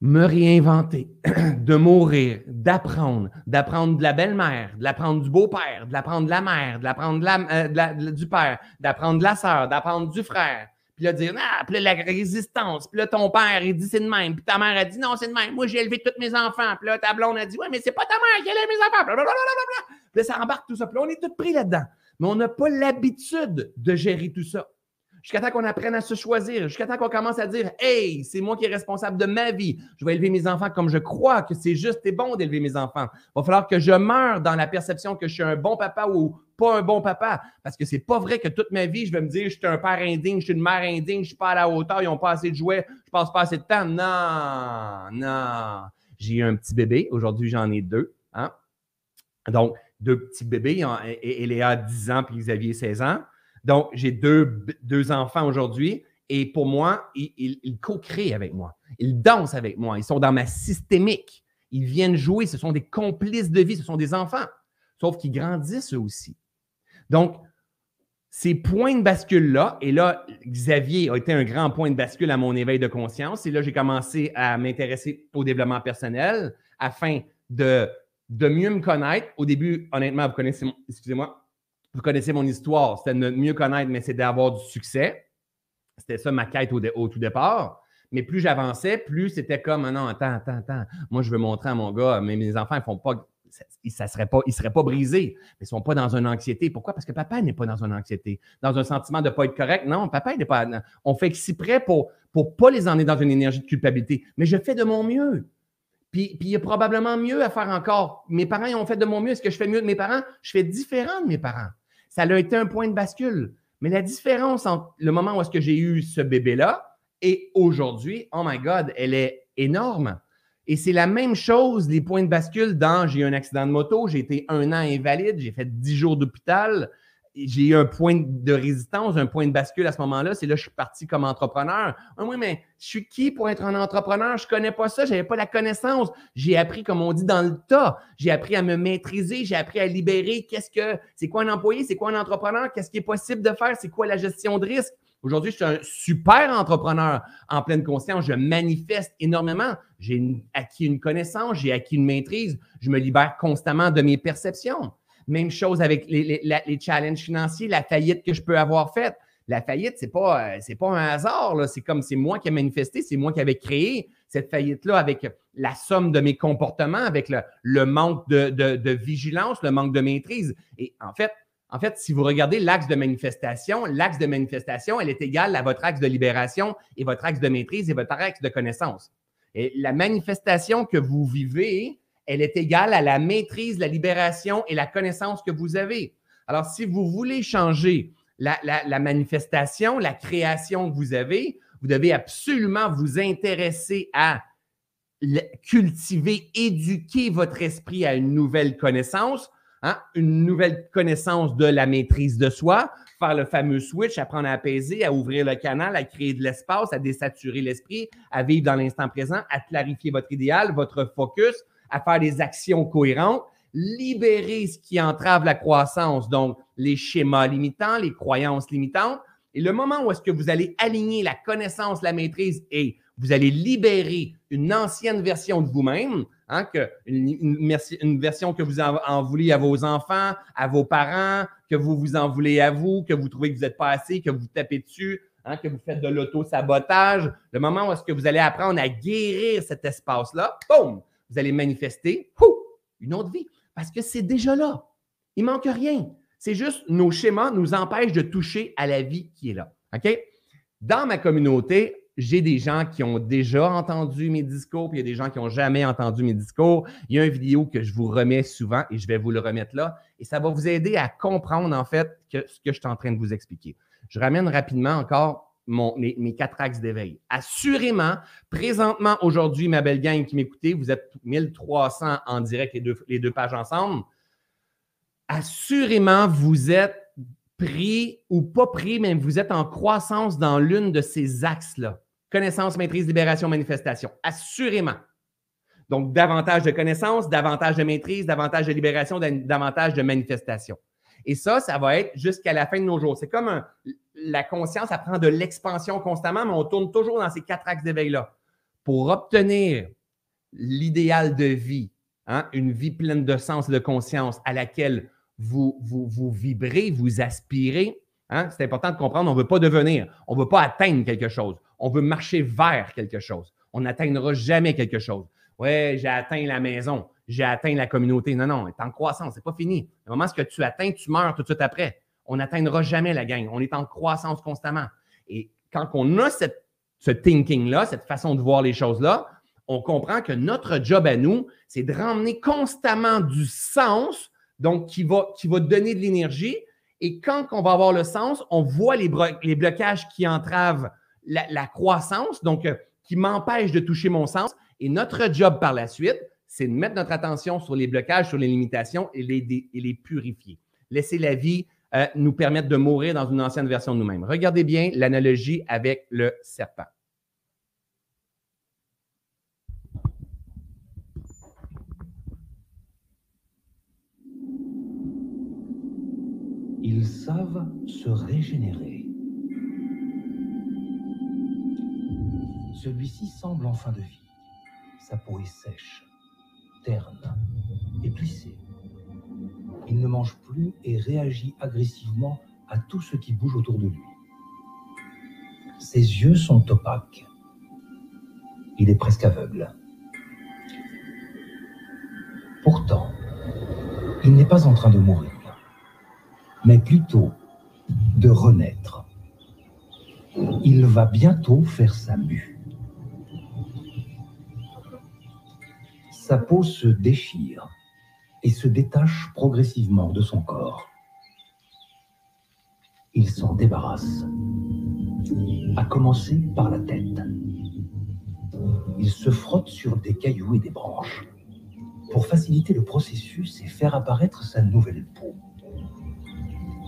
me réinventer, de mourir, d'apprendre, d'apprendre de la belle-mère, de l'apprendre du beau-père, de l'apprendre de la mère, de l'apprendre euh, du père, d'apprendre de la sœur, d'apprendre du frère. Puis là, dire, ah, puis là, la résistance. Puis là, ton père, il dit c'est de même. Puis ta mère a dit non, c'est de même. Moi, j'ai élevé tous mes enfants. Puis là, ta blonde a dit, ouais, mais c'est pas ta mère qui a élevé mes enfants. Blablabla. Puis là, ça embarque tout ça. Puis là, on est tous pris là-dedans. Mais on n'a pas l'habitude de gérer tout ça jusqu'à temps qu'on apprenne à se choisir, jusqu'à temps qu'on commence à dire Hey, c'est moi qui est responsable de ma vie. Je vais élever mes enfants comme je crois que c'est juste et bon d'élever mes enfants. Il va falloir que je meure dans la perception que je suis un bon papa ou pas un bon papa. Parce que c'est pas vrai que toute ma vie, je vais me dire je suis un père indigne, je suis une mère indigne, je suis pas à la hauteur, ils n'ont pas assez de jouets, je passe pas assez de temps. Non, non. J'ai eu un petit bébé. Aujourd'hui, j'en ai deux. Hein? Donc, deux petits bébés. Et Léa, 10 ans, puis Xavier, 16 ans. Donc, j'ai deux, deux enfants aujourd'hui Et pour moi, ils, co-créent avec moi. Ils dansent avec moi. Ils sont dans ma systémique. Ils viennent jouer. Ce sont des complices de vie. Ce sont des enfants. Sauf qu'ils grandissent eux aussi. Donc, ces points de bascule-là, et là, Xavier a été un grand point de bascule à mon éveil de conscience. Et là, j'ai commencé à m'intéresser au développement personnel afin de, de mieux me connaître. Au début, honnêtement, vous connaissez, excusez-moi, vous connaissez mon histoire. C'était de mieux connaître, mais c'est d'avoir du succès. C'était ça ma quête au, tout départ. Mais plus j'avançais, plus c'était comme, ah non, attends, attends, attends. Moi, je veux montrer à mon gars, mais mes enfants, ils font pas ils ne seraient pas, seraient pas brisés, ils ne sont pas dans une anxiété. Pourquoi? Parce que papa n'est pas dans une anxiété, dans un sentiment de ne pas être correct. Non, papa n'est pas. On fait exprès pour ne pas les emmener dans une énergie de culpabilité. Mais je fais de mon mieux. Puis, il y a probablement mieux à faire encore. Mes parents, ils ont fait de mon mieux. Est-ce que je fais mieux de mes parents? Je fais différent de mes parents. Ça a été un point de bascule. Mais la différence entre le moment où j'ai eu ce bébé-là et aujourd'hui, oh my God, elle est énorme. Et c'est la même chose, les points de bascule dans j'ai eu un accident de moto, j'ai été un an invalide, j'ai fait dix jours d'hôpital, j'ai eu un point de résistance, un point de bascule à ce moment-là. C'est là que je suis parti comme entrepreneur. Ah oui, mais je suis qui pour être un entrepreneur? Je ne connais pas ça, je n'avais pas la connaissance. J'ai appris, comme on dit, dans le tas. J'ai appris à me maîtriser, j'ai appris à libérer. Qu'est-ce que c'est quoi un employé? C'est quoi un entrepreneur? Qu'est-ce qui est possible de faire? C'est quoi la gestion de risque? Aujourd'hui, je suis un super entrepreneur en pleine conscience. Je manifeste énormément. J'ai acquis une connaissance, j'ai acquis une maîtrise. Je me libère constamment de mes perceptions. Même chose avec les, challenges financiers, la faillite que je peux avoir faite. La faillite, ce n'est pas, euh, pas un hasard. C'est comme c'est moi qui ai manifesté, c'est moi qui avais créé cette faillite-là avec la somme de mes comportements, avec le, manque de, de vigilance, le manque de maîtrise. Et en fait, en fait, si vous regardez l'axe de manifestation, l'axe de manifestation, elle est égale à votre axe de libération et votre axe de maîtrise et votre axe de connaissance. Et la manifestation que vous vivez, elle est égale à la maîtrise, la libération et la connaissance que vous avez. Alors, si vous voulez changer la, manifestation, la création que vous avez, vous devez absolument vous intéresser à cultiver, éduquer votre esprit à une nouvelle connaissance Hein? Une nouvelle connaissance de la maîtrise de soi, faire le fameux switch, apprendre à apaiser, à ouvrir le canal, à créer de l'espace, à désaturer l'esprit, à vivre dans l'instant présent, à clarifier votre idéal, votre focus, à faire des actions cohérentes, libérer ce qui entrave la croissance, donc les schémas limitants, les croyances limitantes. Et le moment où est-ce que vous allez aligner la connaissance, la maîtrise et vous allez libérer une ancienne version de vous-même, Hein, que une, version que vous en, voulez à vos enfants, à vos parents, que vous vous en voulez à vous, que vous trouvez que vous n'êtes pas assez, que vous tapez dessus, hein, que vous faites de l'auto-sabotage. Le moment où est-ce que vous allez apprendre à guérir cet espace-là, boum, vous allez manifester une autre vie. Parce que c'est déjà là. Il ne manque rien. C'est juste nos schémas nous empêchent de toucher à la vie qui est là. OK? Dans ma communauté, j'ai des gens qui ont déjà entendu mes discours, puis il y a des gens qui n'ont jamais entendu mes discours. Il y a une vidéo que je vous remets souvent et je vais vous le remettre là. Et ça va vous aider à comprendre, en fait, ce que je suis en train de vous expliquer. Je ramène rapidement encore mes, quatre axes d'éveil. Assurément, présentement, aujourd'hui, ma belle gang qui m'écoutez, vous êtes 1300 en direct, les deux, pages ensemble. Assurément, vous êtes pris ou pas pris, mais vous êtes en croissance dans l'une de ces axes-là. Connaissance, maîtrise, libération, manifestation. Assurément. Donc, davantage de connaissances, davantage de maîtrise, davantage de libération, davantage de manifestation. Et ça, ça va être jusqu'à la fin de nos jours. C'est comme la conscience apprend de l'expansion constamment, mais on tourne toujours dans ces quatre axes d'éveil-là. Pour obtenir l'idéal de vie, hein, une vie pleine de sens et de conscience à laquelle vous, vous, vous vibrez, vous aspirez, hein, c'est important de comprendre, on ne veut pas devenir, on ne veut pas atteindre quelque chose on veut marcher vers quelque chose. On n'atteindra jamais quelque chose. Ouais, j'ai atteint la maison, j'ai atteint la communauté. Non, non, est en croissance, c'est pas fini. Au moment où tu atteins, tu meurs tout de suite après. On n'atteindra jamais la gang. On est en croissance constamment. Et quand on a ce thinking-là, cette façon de voir les choses-là, on comprend que notre job à nous, c'est de ramener constamment du sens, donc qui va, qui va donner de l'énergie. Et quand on va avoir le sens, on voit les, blocages qui entravent la, croissance, donc euh, qui m'empêche de toucher mon sens. Et notre job par la suite, c'est de mettre notre attention sur les blocages, sur les limitations et les, purifier. Laisser la vie euh, nous permettre de mourir dans une ancienne version de nous-mêmes. Regardez bien l'analogie avec le serpent. Ils savent se régénérer. Celui-ci semble en fin de vie. Sa peau est sèche, terne et plissée. Il ne mange plus et réagit agressivement à tout ce qui bouge autour de lui. Ses yeux sont opaques. Il est presque aveugle. Pourtant, il n'est pas en train de mourir, mais plutôt de renaître. Il va bientôt faire sa mue. Sa peau se déchire et se détache progressivement de son corps. Il s'en débarrasse, à commencer par la tête. Il se frotte sur des cailloux et des branches pour faciliter le processus et faire apparaître sa nouvelle peau.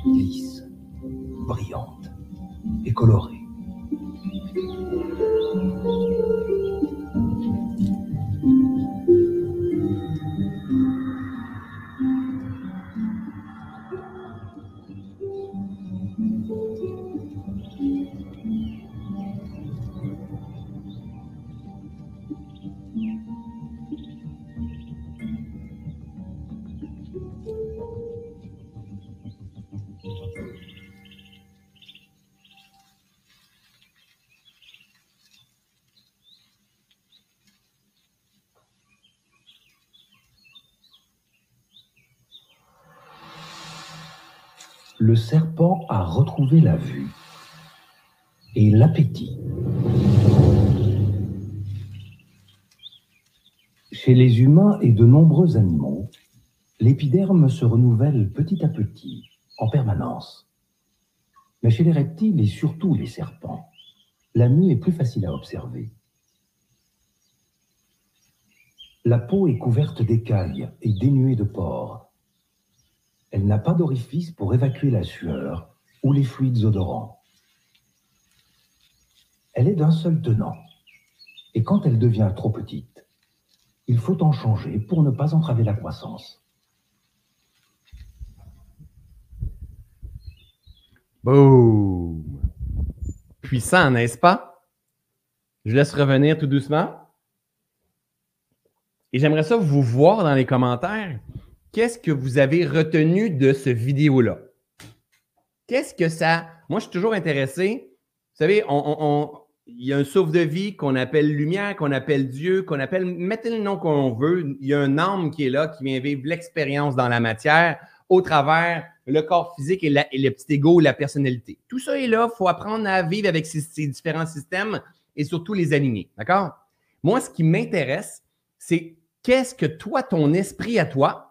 Lisse, brillante et colorée. Le serpent a retrouvé la vue et l'appétit. Chez les humains et de nombreux animaux, l'épiderme se renouvelle petit à petit, en permanence. Mais chez les reptiles et surtout les serpents, la mue est plus facile à observer. La peau est couverte d'écailles et dénuée de pores elle n'a pas d'orifice pour évacuer la sueur ou les fluides odorants. Elle est d'un seul tenant. Et quand elle devient trop petite, il faut en changer pour ne pas entraver la croissance. Boum! Puissant, n'est-ce pas? Je laisse revenir tout doucement. Et j'aimerais ça vous voir dans les commentaires qu'est-ce que vous avez retenu de ce vidéo-là? Qu'est-ce que ça. Moi, je suis toujours intéressé. Vous savez, il y a un souffle de vie qu'on appelle lumière, qu'on appelle Dieu, qu'on appelle. Mettez le nom qu'on veut. Il y a un âme qui est là, qui vient vivre l'expérience dans la matière au travers le corps physique et, le petit ego, la personnalité. Tout ça est là. Il faut apprendre à vivre avec ces, ces différents systèmes et surtout les aligner. D'accord? Moi, ce qui m'intéresse, c'est qu'est-ce que toi, ton esprit à toi,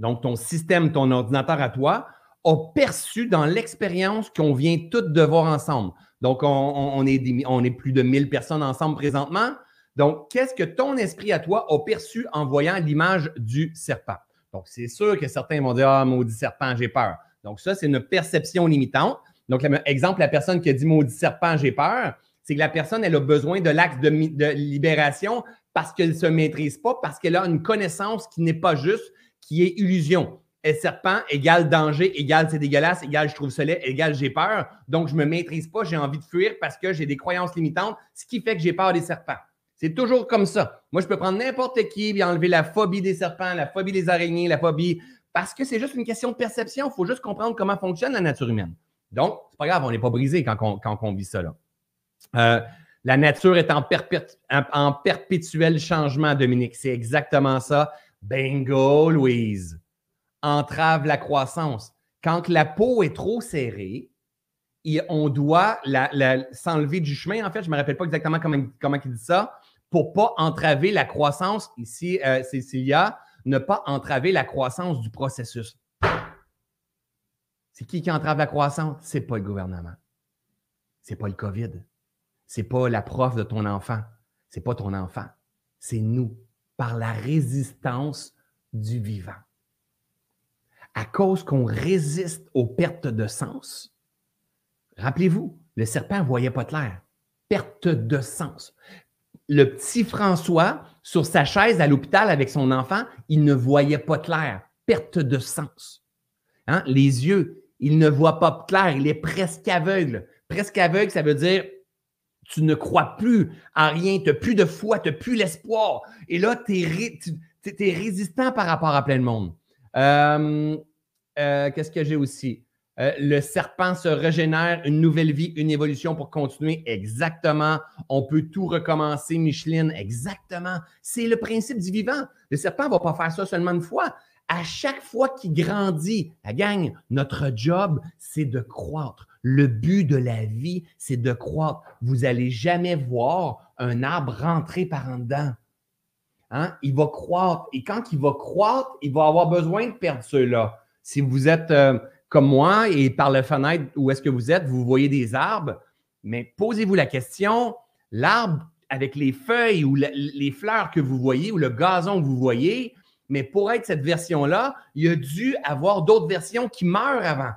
donc ton système, ton ordinateur à toi, a perçu dans l'expérience qu'on vient toutes de voir ensemble. Donc, on, est plus de 1000 personnes ensemble présentement. Donc, qu'est-ce que ton esprit à toi a perçu en voyant l'image du serpent? Donc, c'est sûr que certains vont dire Ah, maudit serpent, j'ai peur. Donc, ça, c'est une perception limitante. Donc, exemple, la personne qui a dit maudit serpent, j'ai peur, c'est que la personne, elle a besoin de l'axe de, de libération parce qu'elle ne se maîtrise pas, parce qu'elle a une connaissance qui n'est pas juste, qui est illusion. Et serpent égale danger, égale c'est dégueulasse, égale je trouve ça laid, égale j'ai peur. Donc, je ne me maîtrise pas, j'ai envie de fuir parce que j'ai des croyances limitantes, ce qui fait que j'ai peur des serpents. C'est toujours comme ça. Moi, je peux prendre n'importe qui et enlever la phobie des serpents, la phobie des araignées, la phobie. Parce que c'est juste une question de perception. Il faut juste comprendre comment fonctionne la nature humaine. Donc, c'est pas grave, on n'est pas brisé quand on, quand on vit ça. Là. Euh, la nature est en, en perpétuel changement, Dominique. C'est exactement ça. Bingo, Louise. Entrave la croissance. Quand la peau est trop serrée, on doit s'enlever du chemin. En fait, je ne me rappelle pas exactement comment, il dit ça, pour ne pas entraver la croissance. Ici, euh, Cécilia, ne pas entraver la croissance du processus. C'est qui qui entrave la croissance? Ce n'est pas le gouvernement. Ce n'est pas le COVID. Ce n'est pas la prof de ton enfant. Ce n'est pas ton enfant. C'est nous par la résistance du vivant. à cause qu'on résiste aux pertes de sens. Rappelez-vous, le serpent ne voyait pas clair. Perte de sens. Le petit François, sur sa chaise à l'hôpital avec son enfant, il ne voyait pas clair. Perte de sens. Hein? Les yeux, il ne voit pas clair, il est presque aveugle. Presque aveugle, ça veut dire tu ne crois plus en rien, tu n'as plus de foi, tu n'as plus l'espoir. Et là, tu es, résistant par rapport à plein de monde. Euh, euh, qu'est-ce que j'ai aussi? Euh, le serpent se régénère, une nouvelle vie, une évolution pour continuer. Exactement. On peut tout recommencer, Micheline. Exactement. C'est le principe du vivant. Le serpent ne va pas faire ça seulement une fois. À chaque fois qu'il grandit, la gang, notre job, c'est de croître. Le but de la vie, c'est de croître. Vous n'allez jamais voir un arbre rentrer par en dedans. Hein? Il va croître. Et quand il va croître, il va avoir besoin de perdre ceux-là. Si vous êtes euh, comme moi et par la fenêtre où est-ce que vous êtes, vous voyez des arbres, mais posez-vous la question, l'arbre avec les feuilles ou les fleurs que vous voyez ou le gazon que vous voyez, mais pour être cette version-là, il a dû avoir d'autres versions qui meurent avant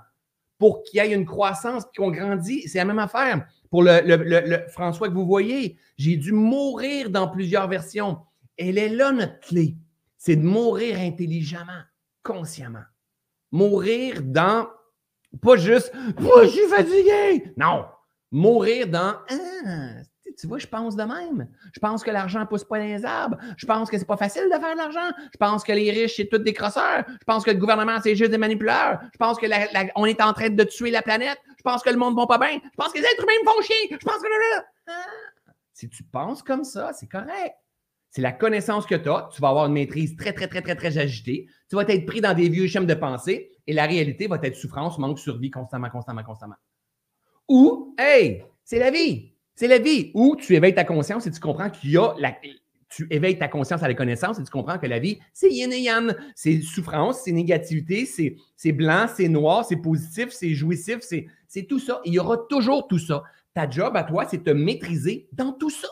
pour qu'il y ait une croissance, qu'on grandit. C'est la même affaire. Pour le, François que vous voyez, j'ai dû mourir dans plusieurs versions. Elle est là, notre clé. C'est de mourir intelligemment, consciemment. Mourir dans, pas juste, je suis fatigué. Non. Mourir dans, ah, tu vois, je pense de même. Je pense que l'argent ne pousse pas les arbres. Je pense que c'est pas facile de faire de l'argent. Je pense que les riches, c'est tous des crosseurs. Je pense que le gouvernement, c'est juste des manipulateurs. Je pense que on est en train de tuer la planète. Je pense que le monde ne va pas bien. Je pense que les êtres humains me font chier. Je pense que. Ah! Si tu penses comme ça, c'est correct. C'est la connaissance que tu as. Tu vas avoir une maîtrise très, très, très, très, très agitée. Tu vas être pris dans des vieux schèmes de pensée et la réalité va être souffrance, manque, survie constamment, constamment, constamment. Ou, hey, c'est la vie. C'est la vie où tu éveilles ta conscience et tu comprends qu'il y a la. Tu éveilles ta conscience à la connaissance et tu comprends que la vie, c'est yin et yang. C'est souffrance, c'est négativité, c'est blanc, c'est noir, c'est positif, c'est jouissif, c'est tout ça. il y aura toujours tout ça. Ta job à toi, c'est te maîtriser dans tout ça.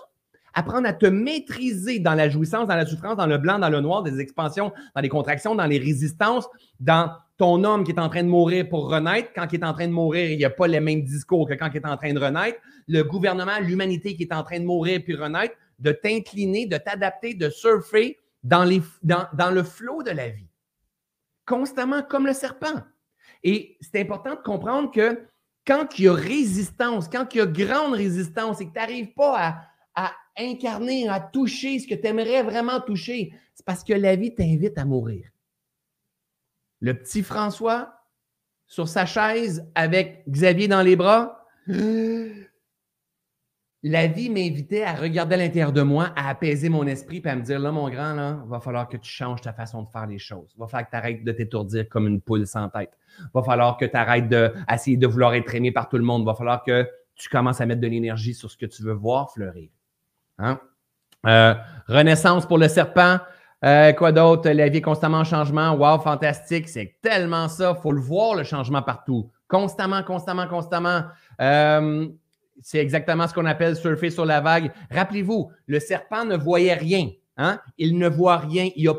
Apprendre à te maîtriser dans la jouissance, dans la souffrance, dans le blanc, dans le noir, des expansions, dans les contractions, dans les résistances, dans ton homme qui est en train de mourir pour renaître. Quand il est en train de mourir, il n'y a pas les mêmes discours que quand il est en train de renaître. Le gouvernement, l'humanité qui est en train de mourir puis renaître, de t'incliner, de t'adapter, de surfer dans, dans le flot de la vie. Constamment comme le serpent. Et c'est important de comprendre que quand il y a résistance, quand il y a grande résistance et que tu n'arrives pas à, à incarner, à toucher ce que tu aimerais vraiment toucher, c'est parce que la vie t'invite à mourir. Le petit François, sur sa chaise avec Xavier dans les bras, la vie m'invitait à regarder à l'intérieur de moi, à apaiser mon esprit, puis à me dire, là, mon grand, là, va falloir que tu changes ta façon de faire les choses. Va falloir que tu arrêtes de t'étourdir comme une poule sans tête. Va falloir que tu arrêtes d'essayer de vouloir être aimé par tout le monde. Va falloir que tu commences à mettre de l'énergie sur ce que tu veux voir fleurir. Hein? Euh, renaissance pour le serpent. Euh, quoi d'autre? La vie est constamment en changement. Wow, fantastique. C'est tellement ça. Il faut le voir, le changement partout. Constamment, constamment, constamment. Euh, c'est exactement ce qu'on appelle surfer sur la vague. Rappelez-vous, le serpent ne voyait rien. Hein? Il ne voit rien. Il a.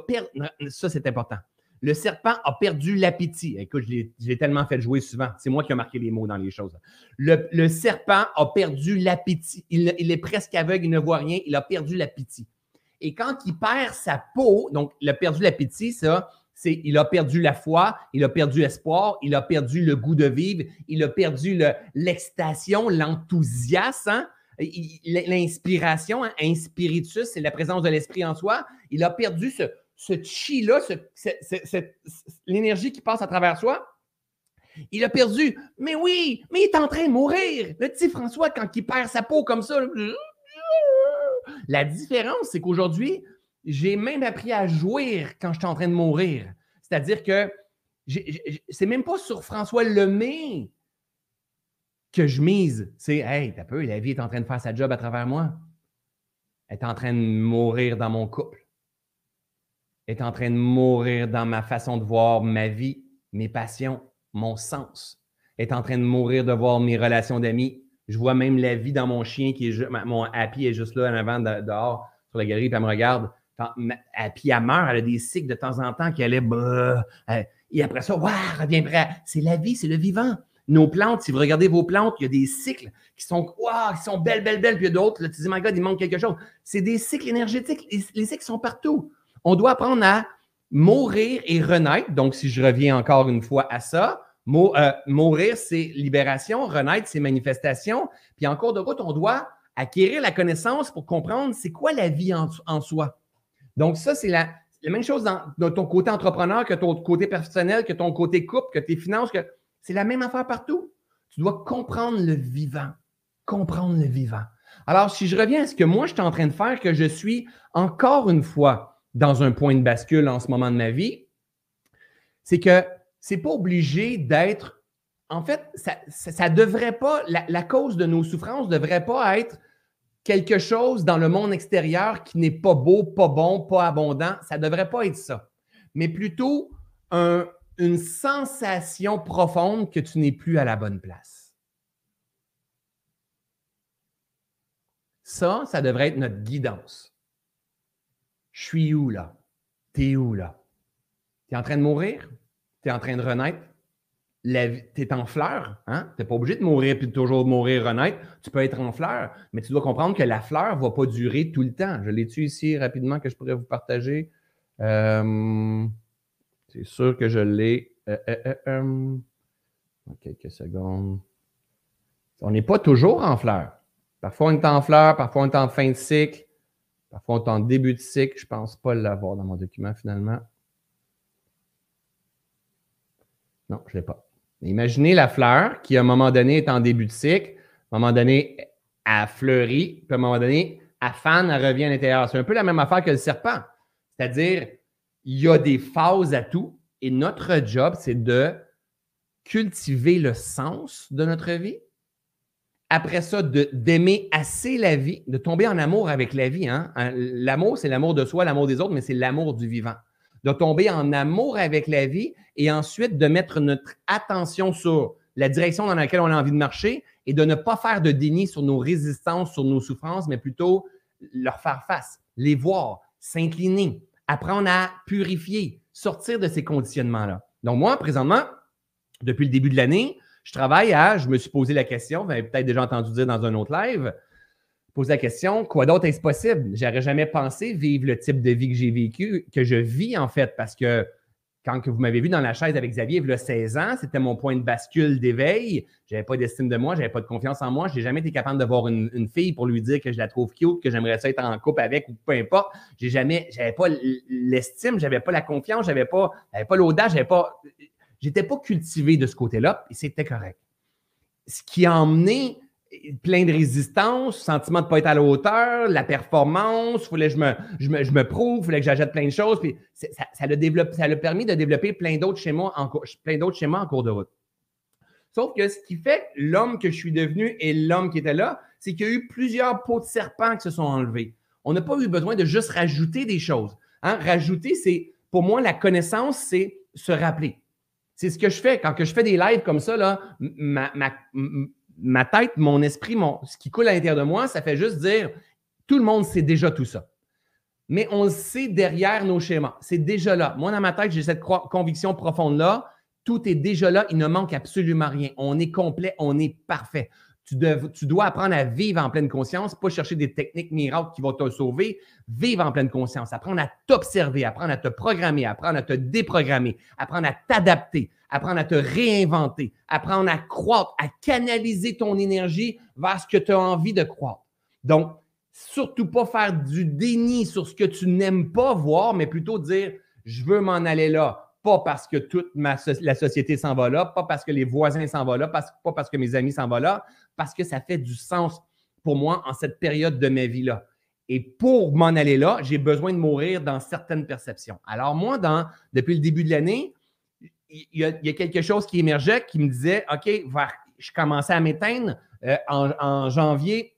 Ça, c'est important. Le serpent a perdu l'appétit. Écoute, je l'ai tellement fait jouer souvent. C'est moi qui ai marqué les mots dans les choses. Le, serpent a perdu l'appétit. Il, est presque aveugle, il ne voit rien. Il a perdu l'appétit. Et quand il perd sa peau, donc il a perdu l'appétit, ça, c'est il a perdu la foi, il a perdu l'espoir, il a perdu le goût de vivre, il a perdu l'excitation, l'enthousiasme. Hein? l'inspiration, hein, inspiritus, c'est la présence de l'esprit en soi. Il a perdu ce, ce chi-là, l'énergie qui passe à travers soi. Il a perdu. Mais oui, mais il est en train de mourir. Le petit François, quand il perd sa peau comme ça, la différence, c'est qu'aujourd'hui, j'ai même appris à jouir quand je suis en train de mourir. C'est-à-dire que c'est même pas sur François Lemay que je mise. C'est Hey, t'as peu, la vie est en train de faire sa job à travers moi. Elle est en train de mourir dans mon couple est en train de mourir dans ma façon de voir ma vie, mes passions, mon sens. Est en train de mourir de voir mes relations d'amis. Je vois même la vie dans mon chien qui est mon happy est juste là en avant dehors sur la galerie, puis elle me regarde. puis elle meurt, elle a des cycles de temps en temps qui allaient. Bah, et après ça, waouh, revient prêt. C'est la vie, c'est le vivant. Nos plantes, si vous regardez vos plantes, il y a des cycles qui sont, wow, qui sont belles, belles, belles, puis il y a d'autres, tu dis, my God, il manque quelque chose. C'est des cycles énergétiques. Les, cycles sont partout. On doit apprendre à mourir et renaître. Donc, si je reviens encore une fois à ça, euh, mourir, c'est libération, renaître, c'est manifestation. Puis en cours de route, on doit acquérir la connaissance pour comprendre c'est quoi la vie en, soi. Donc, ça, c'est la, même chose dans, ton côté entrepreneur que ton côté personnel, que ton côté couple, que tes finances, que c'est la même affaire partout. Tu dois comprendre le vivant. Comprendre le vivant. Alors, si je reviens à ce que moi, je suis en train de faire, que je suis encore une fois dans un point de bascule en ce moment de ma vie, c'est que c'est pas obligé d'être. En fait, ça, ça, devrait pas. La, cause de nos souffrances ne devrait pas être quelque chose dans le monde extérieur qui n'est pas beau, pas bon, pas abondant. Ça ne devrait pas être ça. Mais plutôt une sensation profonde que tu n'es plus à la bonne place. Ça, ça devrait être notre guidance. Je suis où là? T'es où là? T'es en train de mourir? tu es en train de renaître? Tu es en fleur. Hein? Tu n'es pas obligé de mourir puis de toujours mourir, renaître. Tu peux être en fleur, mais tu dois comprendre que la fleur ne va pas durer tout le temps. Je l'ai-tu ici rapidement que je pourrais vous partager? Euh, c'est sûr que je l'ai. Euh, euh, quelques secondes. On n'est pas toujours en fleur. Parfois, on est en fleur, parfois, on est en fin de cycle, parfois, on est en début de cycle. Je ne pense pas l'avoir dans mon document finalement. Non, je ne l'ai pas. Imaginez la fleur qui, à un moment donné, est en début de cycle. À un moment donné, elle fleurit. Puis à un moment donné, elle fan, elle revient à l'intérieur. C'est un peu la même affaire que le serpent. C'est-à-dire, il y a des phases à tout. Et notre job, c'est de cultiver le sens de notre vie. Après ça, d'aimer assez la vie, de tomber en amour avec la vie. Hein. L'amour, c'est l'amour de soi, l'amour des autres, mais c'est l'amour du vivant de tomber en amour avec la vie et ensuite de mettre notre attention sur la direction dans laquelle on a envie de marcher et de ne pas faire de déni sur nos résistances, sur nos souffrances, mais plutôt leur faire face, les voir, s'incliner, apprendre à purifier, sortir de ces conditionnements-là. Donc moi, présentement, depuis le début de l'année, je travaille à, je me suis posé la question, vous avez peut-être déjà entendu dire dans un autre live, pose la question, quoi d'autre est-ce possible? J'aurais jamais pensé vivre le type de vie que j'ai vécu, que je vis en fait, parce que quand vous m'avez vu dans la chaise avec Xavier, il y a 16 ans, c'était mon point de bascule d'éveil. Je n'avais pas d'estime de moi, je n'avais pas de confiance en moi. Je n'ai jamais été capable de voir une, fille pour lui dire que je la trouve cute, que j'aimerais ça être en couple avec ou peu importe. J'ai jamais, j'avais pas l'estime, j'avais pas la confiance, j'avais pas, j'avais pas l'audace, j'avais pas, j'étais pas cultivé de ce côté-là et c'était correct. Ce qui a emmené plein de résistance, sentiment de ne pas être à la hauteur, la performance, fallait que je me, je me, je me prouve, fallait que j'achète plein de choses. Puis ça, ça, a ça a permis de développer plein d'autres schémas, en, plein d'autres en cours de route. Sauf que ce qui fait l'homme que je suis devenu et l'homme qui était là, c'est qu'il y a eu plusieurs peaux de serpent qui se sont enlevés. On n'a pas eu besoin de juste rajouter des choses. Hein? Rajouter, c'est, pour moi, la connaissance, c'est se rappeler. C'est ce que je fais. Quand je fais des lives comme ça, ma tête, mon esprit, mon, ce qui coule à l'intérieur de moi, ça fait juste dire tout le monde sait déjà tout ça. Mais on le sait derrière nos schémas. C'est déjà là. Moi, dans ma tête, j'ai cette conviction profonde-là. Tout est déjà là. Il ne manque absolument rien. On est complet. On est parfait. Tu, dois apprendre à vivre en pleine conscience, pas chercher des techniques miracles qui vont te sauver. Vivre en pleine conscience, apprendre à t'observer, apprendre à te programmer, apprendre à te déprogrammer, apprendre à t'adapter, apprendre à te réinventer, apprendre à croître, à canaliser ton énergie vers ce que tu as envie de croître. Donc, surtout pas faire du déni sur ce que tu n'aimes pas voir, mais plutôt dire je veux m'en aller là, pas parce que toute la société s'en va là, pas parce que les voisins s'en vont là, pas parce que mes amis s'en vont là, parce que ça fait du sens pour moi en cette période de ma vie-là. Et pour m'en aller là, j'ai besoin de mourir dans certaines perceptions. Alors moi, depuis le début de l'année, il y, a, quelque chose qui émergeait qui me disait, OK, je commençais à m'éteindre. Euh, en, janvier,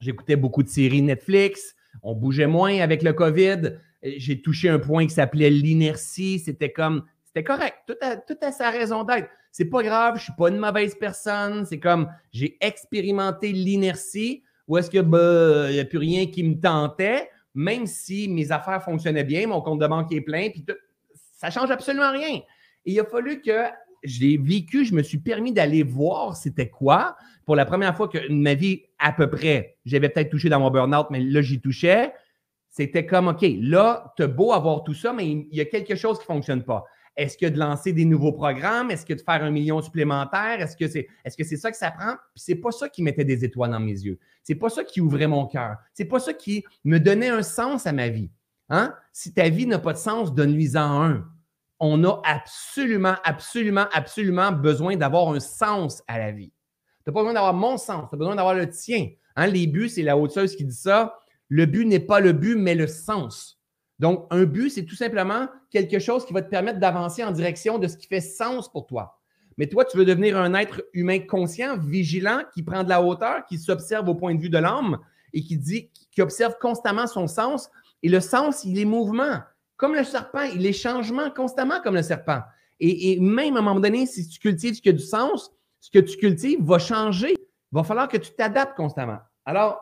j'écoutais beaucoup de séries Netflix. On bougeait moins avec le COVID. J'ai touché un point qui s'appelait l'inertie. C'était comme, c'était correct. Tout a, tout a sa raison d'être. C'est pas grave, je suis pas une mauvaise personne. C'est comme, j'ai expérimenté l'inertie où est-ce que, bah, il n'y a plus rien qui me tentait. même si mes affaires fonctionnaient bien, mon compte de banque est plein, puis ça change absolument rien. Et il a fallu que j'ai vécu, je me suis permis d'aller voir c'était quoi. Pour la première fois que ma vie, à peu près, j'avais peut-être touché dans mon burn-out, mais là, j'y touchais. C'était comme, OK, là, tu as beau avoir tout ça, mais il y a quelque chose qui ne fonctionne pas. Est-ce que de lancer des nouveaux programmes? Est-ce que de faire un million supplémentaire? Est-ce que c'est est -ce ça que ça prend? Puis c'est pas ça qui mettait des étoiles dans mes yeux. C'est pas ça qui ouvrait mon cœur. C'est pas ça qui me donnait un sens à ma vie. Hein? Si ta vie n'a pas de sens, donne-lui-en un. On a absolument, absolument, absolument besoin d'avoir un sens à la vie. Tu n'as pas besoin d'avoir mon sens, tu as besoin d'avoir le tien. Hein? Les buts, c'est la haute qui dit ça. Le but n'est pas le but, mais le sens. Donc, un but, c'est tout simplement quelque chose qui va te permettre d'avancer en direction de ce qui fait sens pour toi. Mais toi, tu veux devenir un être humain conscient, vigilant, qui prend de la hauteur, qui s'observe au point de vue de l'âme et qui dit, qui observe constamment son sens. Et le sens, il est mouvement. Comme le serpent, il est changement constamment comme le serpent. Et, même à un moment donné, si tu cultives ce qui a du sens, ce que tu cultives va changer. Il va falloir que tu t'adaptes constamment. Alors,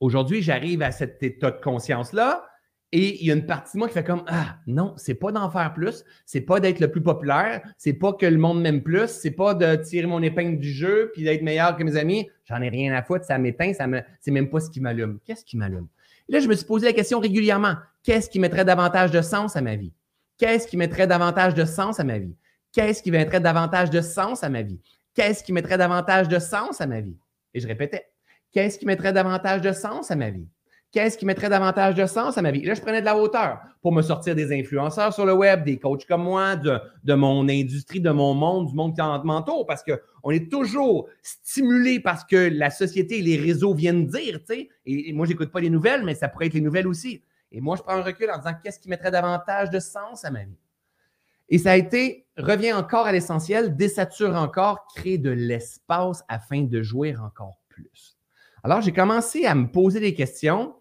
aujourd'hui, j'arrive à cet état de conscience-là et il y a une partie de moi qui fait comme Ah, non, c'est pas d'en faire plus, c'est pas d'être le plus populaire, c'est pas que le monde m'aime plus, c'est pas de tirer mon épingle du jeu puis d'être meilleur que mes amis. J'en ai rien à foutre, ça m'éteint, ça me, c'est même pas ce qui m'allume. Qu'est-ce qui m'allume? Là, je me suis posé la question régulièrement qu'est-ce qui mettrait davantage de sens à ma vie? Qu'est-ce qui mettrait davantage de sens à ma vie? Qu'est-ce qui mettrait davantage de sens à ma vie? Qu'est-ce qui mettrait davantage de sens à ma vie? Et je répétais qu'est-ce qui mettrait davantage de sens à ma vie? Qu'est-ce qui mettrait davantage de sens à ma vie? là, je prenais de la hauteur pour me sortir des influenceurs sur le web, des coachs comme moi, de, mon industrie, de mon monde, du monde qui m'entoure, parce qu'on est toujours stimulé parce que la société et les réseaux viennent dire, tu sais. Et, moi, je n'écoute pas les nouvelles, mais ça pourrait être les nouvelles aussi. Et moi, je prends un recul en disant qu'est-ce qui mettrait davantage de sens à ma vie? Et ça a été, reviens encore à l'essentiel, désature encore, créer de l'espace afin de jouer encore plus. Alors, j'ai commencé à me poser des questions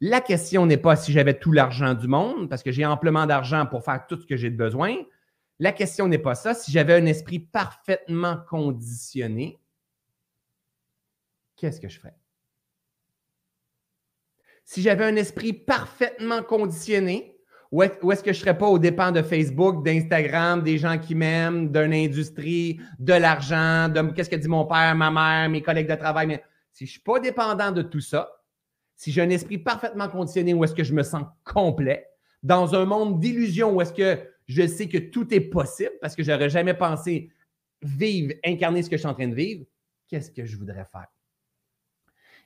la question n'est pas si j'avais tout l'argent du monde, parce que j'ai amplement d'argent pour faire tout ce que j'ai besoin. La question n'est pas ça. Si j'avais un esprit parfaitement conditionné, qu'est-ce que je ferais? Si j'avais un esprit parfaitement conditionné, où est-ce que je ne serais pas au dépend de Facebook, d'Instagram, des gens qui m'aiment, d'une industrie, de l'argent, de qu'est-ce que dit mon père, ma mère, mes collègues de travail. Si je ne suis pas dépendant de tout ça, si j'ai un esprit parfaitement conditionné où est-ce que je me sens complet, dans un monde d'illusion où est-ce que je sais que tout est possible parce que je n'aurais jamais pensé vivre, incarner ce que je suis en train de vivre, qu'est-ce que je voudrais faire?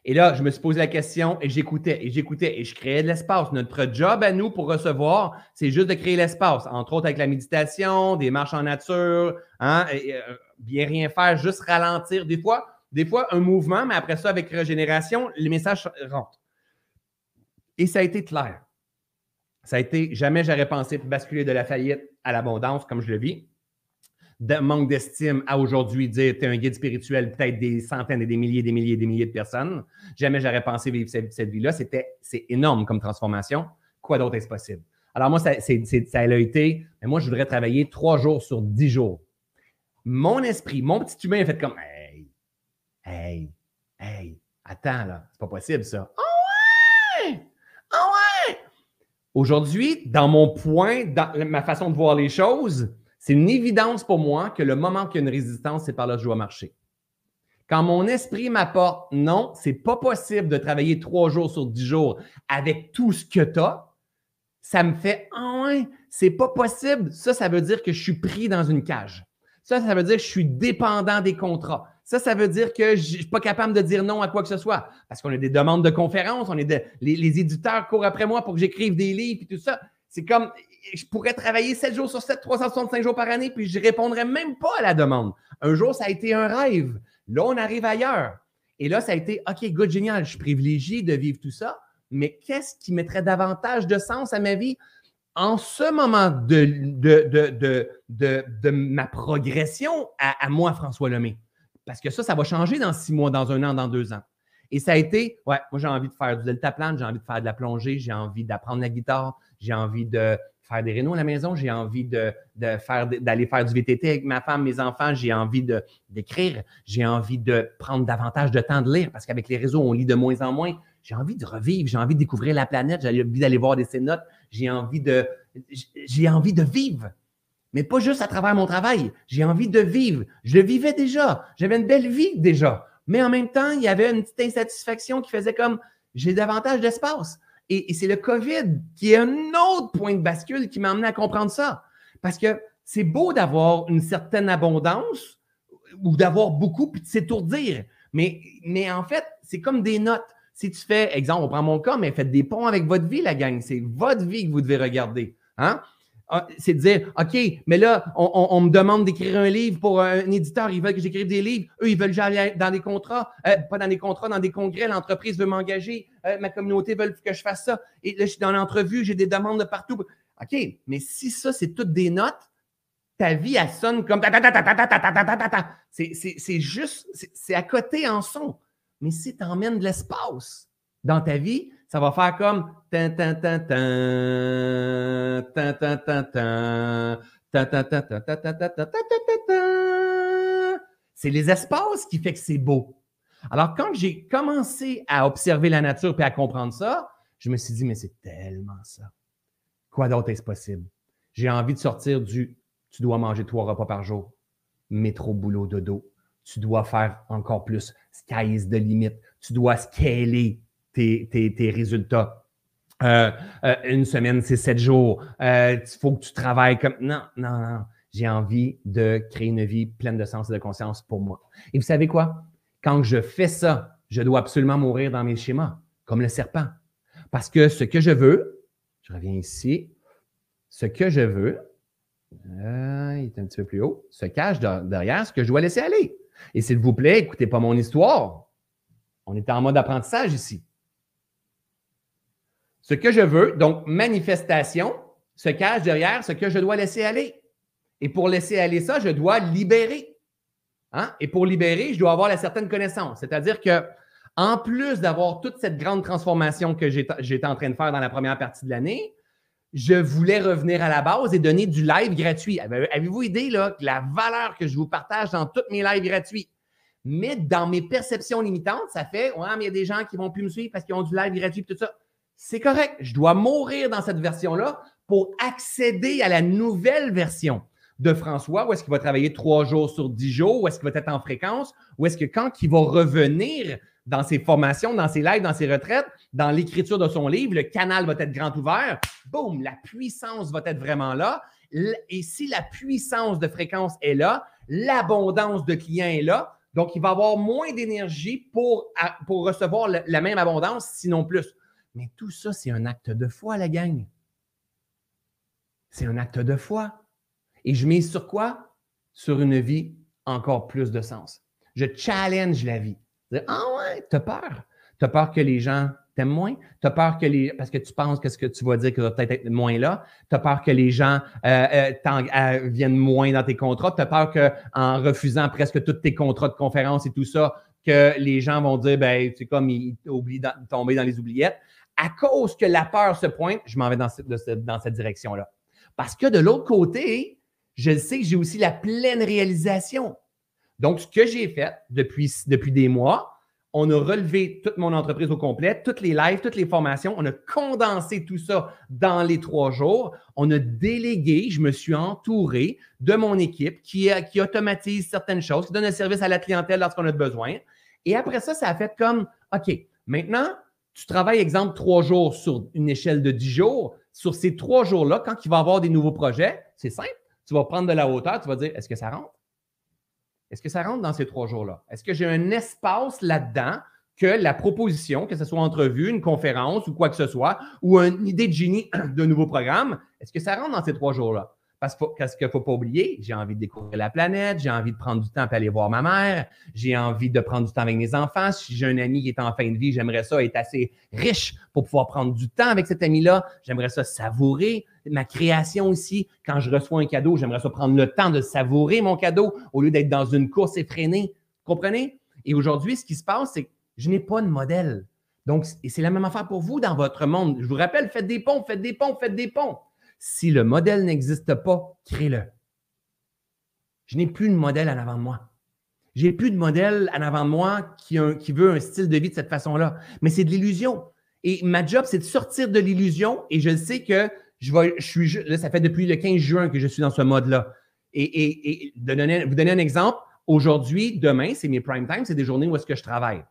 Et là, je me suis posé la question et j'écoutais et j'écoutais et je créais de l'espace. Notre job à nous pour recevoir, c'est juste de créer l'espace, entre autres avec la méditation, des marches en nature, hein, euh, bien rien faire, juste ralentir. Des fois, des fois, un mouvement, mais après ça, avec régénération, les messages rentrent. Et ça a été clair. Ça a été, jamais j'aurais pensé basculer de la faillite à l'abondance comme je le vis. De manque d'estime à aujourd'hui dire tu es un guide spirituel, peut-être des centaines et des milliers, des milliers, des milliers de personnes. Jamais j'aurais pensé vivre cette, vie-là. C'était, c'est énorme comme transformation. Quoi d'autre est-ce possible? Alors, moi, ça, ça a été, mais moi, je voudrais travailler trois jours sur dix jours. Mon esprit, mon petit humain a fait comme Hey, hey, attends là, c'est pas possible ça. Oh ouais! Ah ouais! Aujourd'hui, dans mon point, dans ma façon de voir les choses, c'est une évidence pour moi que le moment qu'il y a une résistance, c'est par là que je dois marcher. Quand mon esprit m'apporte non, c'est pas possible de travailler trois jours sur dix jours avec tout ce que tu as, ça me fait Ah ouais, c'est pas possible. Ça, ça veut dire que je suis pris dans une cage. Ça, ça veut dire que je suis dépendant des contrats. Ça, ça veut dire que je ne suis pas capable de dire non à quoi que ce soit. Parce qu'on a des demandes de conférences, on les, éditeurs courent après moi pour que j'écrive des livres et tout ça. C'est comme, je pourrais travailler 7 jours sur 7, 365 jours par année, puis je ne répondrais même pas à la demande. Un jour, ça a été un rêve. Là, on arrive ailleurs. Et là, ça a été, OK, good, génial, je suis privilégié de vivre tout ça, mais qu'est-ce qui mettrait davantage de sens à ma vie en ce moment de, de, de, ma progression à, à moi, François Lemay? Parce que ça, ça va changer dans six mois, dans un an, dans deux ans. Et ça a été, ouais, moi j'ai envie de faire du deltaplane, j'ai envie de faire de la plongée, j'ai envie d'apprendre la guitare, j'ai envie de faire des rénaux à la maison, j'ai envie de, faire d'aller faire du VTT avec ma femme, mes enfants, j'ai envie d'écrire, j'ai envie de prendre davantage de temps de lire parce qu'avec les réseaux, on lit de moins en moins. j'ai envie de revivre, j'ai envie de découvrir la planète, j'ai envie d'aller voir des cénotes, j'ai envie de, j'ai envie de vivre. Mais pas juste à travers mon travail. J'ai envie de vivre. Je vivais déjà. J'avais une belle vie déjà. Mais en même temps, il y avait une petite insatisfaction qui faisait comme j'ai davantage d'espace. Et, et c'est le COVID qui est un autre point de bascule qui m'a amené à comprendre ça. Parce que c'est beau d'avoir une certaine abondance ou d'avoir beaucoup puis de s'étourdir. Mais, mais en fait, c'est comme des notes. Si tu fais, exemple, on prend mon cas, mais faites des ponts avec votre vie, la gang. C'est votre vie que vous devez regarder. Hein? Ah, c'est de dire, OK, mais là, on, me demande d'écrire un livre pour un éditeur. Ils veulent que j'écrive des livres. Eux, ils veulent que j'aille dans des contrats. Euh, pas dans des contrats, dans des congrès. L'entreprise veut m'engager. Euh, ma communauté veut que je fasse ça. Et là, je suis dans l'entrevue, j'ai des demandes de partout. OK, mais si ça, c'est toutes des notes, ta vie, elle sonne comme C'est juste, c'est à côté en son. Mais si tu emmènes de l'espace dans ta vie, ça va faire comme c'est les espaces qui fait que c'est beau. Alors, quand j'ai commencé à observer la nature et à comprendre ça, je me suis dit, mais c'est tellement ça. Quoi d'autre est-ce possible? J'ai envie de sortir du tu dois manger trois repas par jour, métro, boulot, dodo. Tu dois faire encore plus. Sky is the limit. Tu dois scaler tes, tes, résultats. Euh, euh, une semaine, c'est sept jours. Il euh, faut que tu travailles comme. Non, non, non. J'ai envie de créer une vie pleine de sens et de conscience pour moi. Et vous savez quoi? Quand je fais ça, je dois absolument mourir dans mes schémas, comme le serpent. Parce que ce que je veux, je reviens ici, ce que je veux, il est un petit peu plus haut, se cache derrière ce que je dois laisser aller. Et s'il vous plaît, écoutez pas mon histoire. On est en mode apprentissage ici. Ce que je veux, donc manifestation, se cache derrière ce que je dois laisser aller. Et pour laisser aller ça, je dois libérer. Hein? Et pour libérer, je dois avoir la certaine connaissance. C'est-à-dire que, en plus d'avoir toute cette grande transformation que j'étais en train de faire dans la première partie de l'année, je voulais revenir à la base et donner du live gratuit. Avez-vous idée là, la valeur que je vous partage dans tous mes lives gratuits? Mais dans mes perceptions limitantes, ça fait Ouais, mais il y a des gens qui vont plus me suivre parce qu'ils ont du live gratuit tout ça. C'est correct. Je dois mourir dans cette version-là pour accéder à la nouvelle version de François, où est-ce qu'il va travailler trois jours sur dix jours, où est-ce qu'il va être en fréquence, où est-ce que quand il va revenir dans ses formations, dans ses lives, dans ses retraites, dans l'écriture de son livre, le canal va être grand ouvert. Boum, la puissance va être vraiment là. Et si la puissance de fréquence est là, l'abondance de clients est là. Donc, il va avoir moins d'énergie pour, pour recevoir la même abondance, sinon plus. Mais tout ça, c'est un acte de foi, la gang. C'est un acte de foi. Et je mise sur quoi? Sur une vie encore plus de sens. Je challenge la vie. Ah ouais, t'as peur? T'as peur que les gens t'aiment moins? T'as peur que les. Parce que tu penses que ce que tu vas dire que va peut-être être moins là. T'as peur que les gens euh, euh, euh, viennent moins dans tes contrats? T'as peur qu'en refusant presque tous tes contrats de conférence et tout ça, que les gens vont dire, ben, c'est comme ils oublient de tomber dans les oubliettes? À cause que la peur se pointe, je m'en vais dans, cette direction-là. Parce que de l'autre côté, je sais que j'ai aussi la pleine réalisation. Donc, ce que j'ai fait depuis, depuis des mois, on a relevé toute mon entreprise au complet, toutes les lives, toutes les formations. On a condensé tout ça dans les trois jours. On a délégué, je me suis entouré de mon équipe qui, qui automatise certaines choses, qui donne un service à la clientèle lorsqu'on a besoin. Et après ça, ça a fait comme, OK, maintenant, tu travailles, exemple, trois jours sur une échelle de dix jours. Sur ces trois jours-là, quand il va y avoir des nouveaux projets, c'est simple. Tu vas prendre de la hauteur, tu vas dire, est-ce que ça rentre? Est-ce que ça rentre dans ces trois jours-là? Est-ce que j'ai un espace là-dedans que la proposition, que ce soit entrevue, une conférence ou quoi que ce soit, ou une idée de génie d'un nouveau programme, est-ce que ça rentre dans ces trois jours-là? Parce qu'il ne faut pas oublier, j'ai envie de découvrir la planète, j'ai envie de prendre du temps pour aller voir ma mère, j'ai envie de prendre du temps avec mes enfants. Si j'ai un ami qui est en fin de vie, j'aimerais ça être assez riche pour pouvoir prendre du temps avec cet ami-là. J'aimerais ça savourer ma création aussi. Quand je reçois un cadeau, j'aimerais ça prendre le temps de savourer mon cadeau au lieu d'être dans une course effrénée. Comprenez? Et aujourd'hui, ce qui se passe, c'est que je n'ai pas de modèle. Donc, c'est la même affaire pour vous dans votre monde. Je vous rappelle, faites des ponts, faites des ponts, faites des ponts. Si le modèle n'existe pas, crée-le. Je n'ai plus de modèle en avant de moi. J'ai plus de modèle en avant de moi qui, veut un style de vie de cette façon-là. Mais c'est de l'illusion. Et ma job, c'est de sortir de l'illusion. Et je sais que je, vais, je suis, là, ça fait depuis le 15 juin que je suis dans ce mode-là. Et, vous donner un exemple, aujourd'hui, demain, c'est mes prime time, c'est des journées où est-ce que je travaille.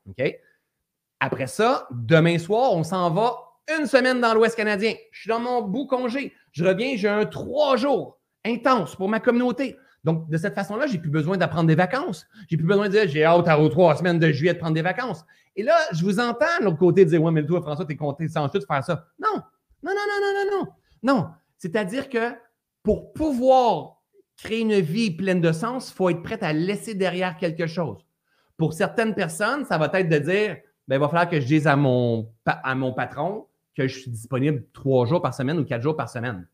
Après ça, demain soir, on s'en va une semaine dans l'Ouest canadien. Je suis dans mon bout congé. Je reviens, j'ai un trois jours intense pour ma communauté. Donc, de cette façon-là, j'ai plus besoin d'apprendre des vacances. J'ai plus besoin de dire, j'ai hâte à trois semaines de juillet de prendre des vacances. Et là, je vous entends de l'autre côté dire, ouais, mais toi, François, t'es content sans tout de faire ça. Non, non, non, non, non, non, non. Non. C'est-à-dire que pour pouvoir créer une vie pleine de sens, il faut être prêt à laisser derrière quelque chose. Pour certaines personnes, ça va être de dire, ben, il va falloir que je dise à mon patron que je suis disponible trois jours par semaine ou quatre jours par semaine.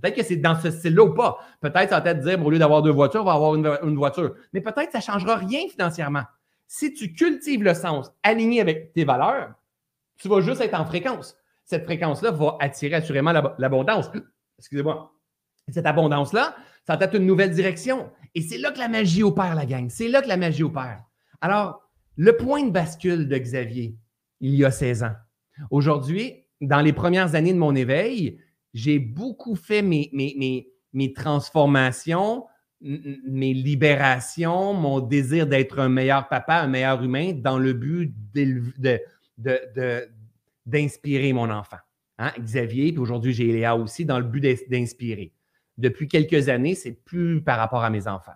Peut-être que c'est dans ce style-là ou pas. Peut-être ça va être dire, au lieu d'avoir deux voitures, on va avoir une, voiture. Mais peut-être que ça ne changera rien financièrement. Si tu cultives le sens aligné avec tes valeurs, tu vas juste être en fréquence. Cette fréquence-là va attirer assurément l'abondance. Excusez-moi. Cette abondance-là, ça va être une nouvelle direction. Et c'est là que la magie opère, la gang. C'est là que la magie opère. Alors, le point de bascule de Xavier, il y a 16 ans. Aujourd'hui, dans les premières années de mon éveil, j'ai beaucoup fait mes, mes, transformations, mes libérations, mon désir d'être un meilleur papa, un meilleur humain, dans le but d'inspirer mon enfant. Hein? Xavier, puis aujourd'hui j'ai Léa aussi, dans le but d'inspirer. Depuis quelques années, c'est plus par rapport à mes enfants.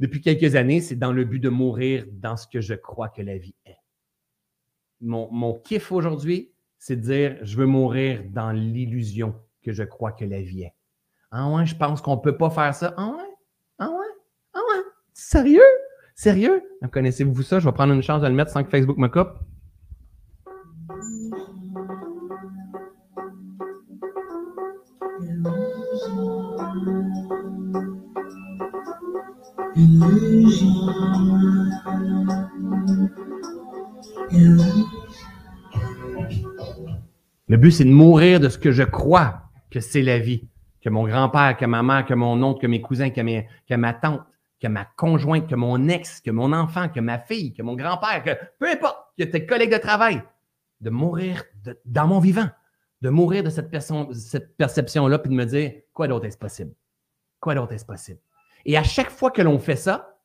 Depuis quelques années, c'est dans le but de mourir dans ce que je crois que la vie est. Mon kiff aujourd'hui, c'est de dire je veux mourir dans l'illusion que je crois que la vie est. Ah ouais, je pense qu'on ne peut pas faire ça. Ah ouais? Ah ouais? Ah ouais? Sérieux? Sérieux? Connaissez-vous ça? Je vais prendre une chance de le mettre sans que Facebook me coupe. Le but, c'est de mourir de ce que je crois que c'est la vie. Que mon grand-père, que ma mère, que mon oncle, que mes cousins, que, ma tante, que ma conjointe, que mon ex, que mon enfant, que ma fille, que mon grand-père, que peu importe, que tes collègues de travail, de mourir dans mon vivant, de mourir de cette, perception-là, puis de me dire, quoi d'autre est-ce possible? Quoi d'autre est-ce possible? Et à chaque fois que l'on fait ça,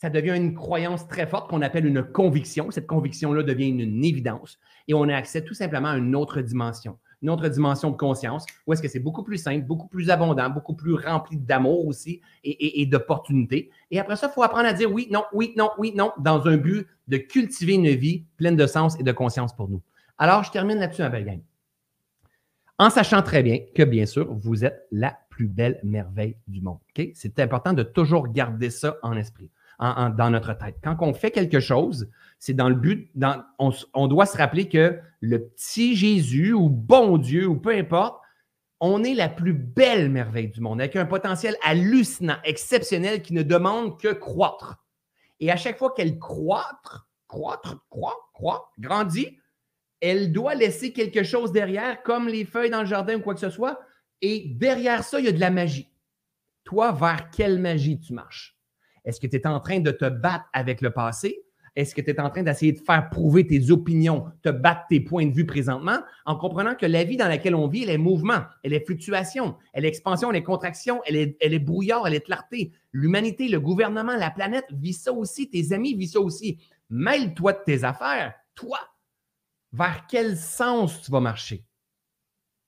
ça devient une croyance très forte qu'on appelle une conviction. Cette conviction-là devient une, évidence et on a accès tout simplement à une autre dimension, une autre dimension de conscience où est-ce que c'est beaucoup plus simple, beaucoup plus abondant, beaucoup plus rempli d'amour aussi et, d'opportunités. Et après ça, il faut apprendre à dire oui, non, oui, non, oui, non, dans un but de cultiver une vie pleine de sens et de conscience pour nous. Alors, je termine là-dessus, ma belle gang. En sachant très bien que, bien sûr, vous êtes la plus belle merveille du monde. C'est important de toujours garder ça en esprit dans notre tête. Quand on fait quelque chose, c'est dans le but, on, doit se rappeler que le petit Jésus ou bon Dieu ou peu importe, on est la plus belle merveille du monde, avec un potentiel hallucinant, exceptionnel, qui ne demande que croître. Et à chaque fois qu'elle croître, croître, croît, croît, grandit, elle doit laisser quelque chose derrière, comme les feuilles dans le jardin ou quoi que ce soit. Et derrière ça, il y a de la magie. Toi, vers quelle magie tu marches? Est-ce que tu es en train de te battre avec le passé? Est-ce que tu es en train d'essayer de faire prouver tes opinions, te battre tes points de vue présentement, en comprenant que la vie dans laquelle on vit, elle est mouvement, elle est fluctuation, elle est expansion, elle est contraction, elle est, elle est brouillard, elle est clarté. L'humanité, le gouvernement, la planète vit ça aussi, tes amis vivent ça aussi. Mêle-toi de tes affaires, toi. Vers quel sens tu vas marcher?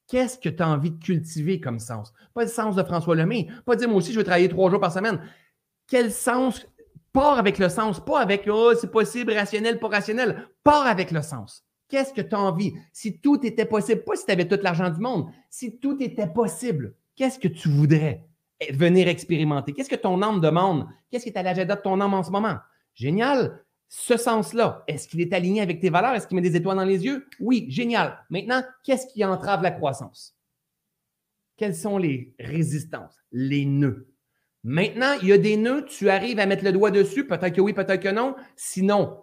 Qu'est-ce que tu as envie de cultiver comme sens? Pas le sens de François Lemay, pas dire moi aussi je vais travailler trois jours par semaine quel sens Part avec le sens, pas avec oh, c'est possible, rationnel, pas rationnel. Part avec le sens. Qu'est-ce que tu as envie? Si tout était possible, pas si tu avais tout l'argent du monde, si tout était possible, qu'est-ce que tu voudrais venir expérimenter? Qu'est-ce que ton âme demande? Qu'est-ce qui est à l'agenda de ton âme en ce moment? Génial. Ce sens-là, est-ce qu'il est aligné avec tes valeurs? Est-ce qu'il met des étoiles dans les yeux? Oui, génial. Maintenant, qu'est-ce qui entrave la croissance? Quelles sont les résistances, les nœuds? Maintenant, il y a des nœuds, tu arrives à mettre le doigt dessus, peut-être que oui, peut-être que non. Sinon,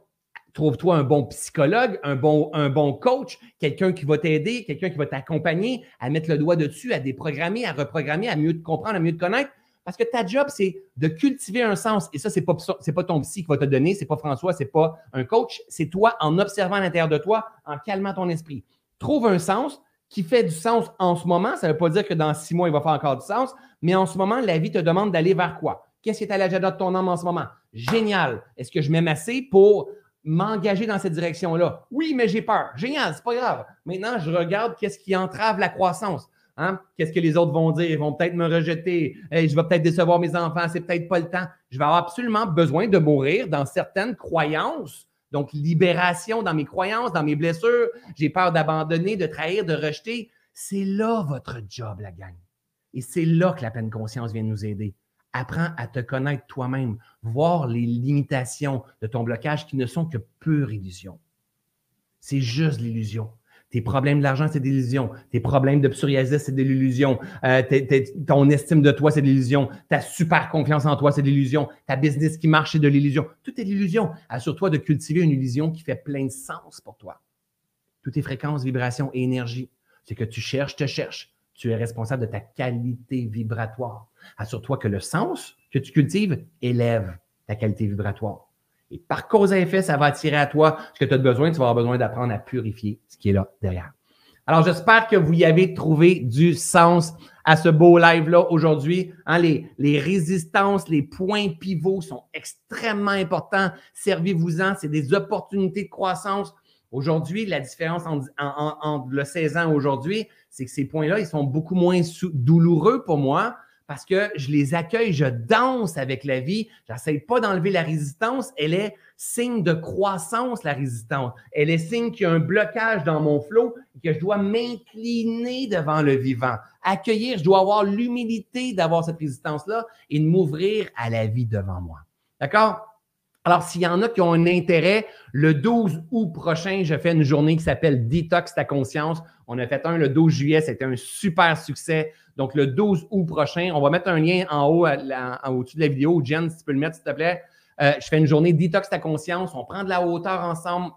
trouve-toi un bon psychologue, un bon, un bon coach, quelqu'un qui va t'aider, quelqu'un qui va t'accompagner à mettre le doigt dessus, à déprogrammer, à reprogrammer, à mieux te comprendre, à mieux te connaître. Parce que ta job, c'est de cultiver un sens. Et ça, ce n'est pas, pas ton psy qui va te donner, ce n'est pas François, ce n'est pas un coach, c'est toi en observant à l'intérieur de toi, en calmant ton esprit. Trouve un sens qui fait du sens en ce moment. Ça ne veut pas dire que dans six mois, il va faire encore du sens, mais en ce moment, la vie te demande d'aller vers quoi? Qu'est-ce qui est à l'agenda de ton âme en ce moment? Génial. Est-ce que je m'aime assez pour m'engager dans cette direction-là? Oui, mais j'ai peur. Génial, c'est pas grave. Maintenant, je regarde qu'est-ce qui entrave la croissance. Hein? Qu'est-ce que les autres vont dire? Ils vont peut-être me rejeter. je vais peut-être décevoir mes enfants. C'est peut-être pas le temps. Je vais avoir absolument besoin de mourir dans certaines croyances. Donc, libération dans mes croyances, dans mes blessures. J'ai peur d'abandonner, de trahir, de rejeter. C'est là votre job, la gang. Et c'est là que la pleine conscience vient nous aider. Apprends à te connaître toi-même, voir les limitations de ton blocage qui ne sont que pure illusion. C'est juste l'illusion. Tes problèmes de l'argent, c'est de l'illusion. Tes problèmes de psoriasis, c'est de l'illusion. Euh, ton estime de toi, c'est de l'illusion. Ta super confiance en toi, c'est de l'illusion. Ta business qui marche, c'est de l'illusion. Tout est de l'illusion. Assure-toi de cultiver une illusion qui fait plein de sens pour toi. Toutes tes fréquences, vibrations et énergie. C'est que tu cherches, te cherches. Tu es responsable de ta qualité vibratoire. Assure-toi que le sens que tu cultives élève ta qualité vibratoire. Et par cause à effet, ça va attirer à toi ce que tu as besoin. Tu vas avoir besoin d'apprendre à purifier ce qui est là derrière. Alors, j'espère que vous y avez trouvé du sens à ce beau live-là aujourd'hui. Hein, les, résistances, les points pivots sont extrêmement importants. Servez-vous-en. C'est des opportunités de croissance. Aujourd'hui, la différence entre, le 16 ans aujourd'hui, c'est que ces points-là, ils sont beaucoup moins douloureux pour moi parce que je les accueille, je danse avec la vie. Je n'essaie pas d'enlever la résistance. Elle est signe de croissance, la résistance. Elle est signe qu'il y a un blocage dans mon flot et que je dois m'incliner devant le vivant. Accueillir, je dois avoir l'humilité d'avoir cette résistance-là et de m'ouvrir à la vie devant moi. D'accord? Alors, s'il y en a qui ont un intérêt, le 12 août prochain, je fais une journée qui s'appelle Detox ta conscience. On a fait un le 12 juillet, c'était un super succès. Donc, le 12 août prochain, on va mettre un lien en haut, au-dessus de la vidéo. Jen, si tu peux le mettre, s'il te plaît. Euh, je fais une journée Detox ta conscience. On prend de la hauteur ensemble.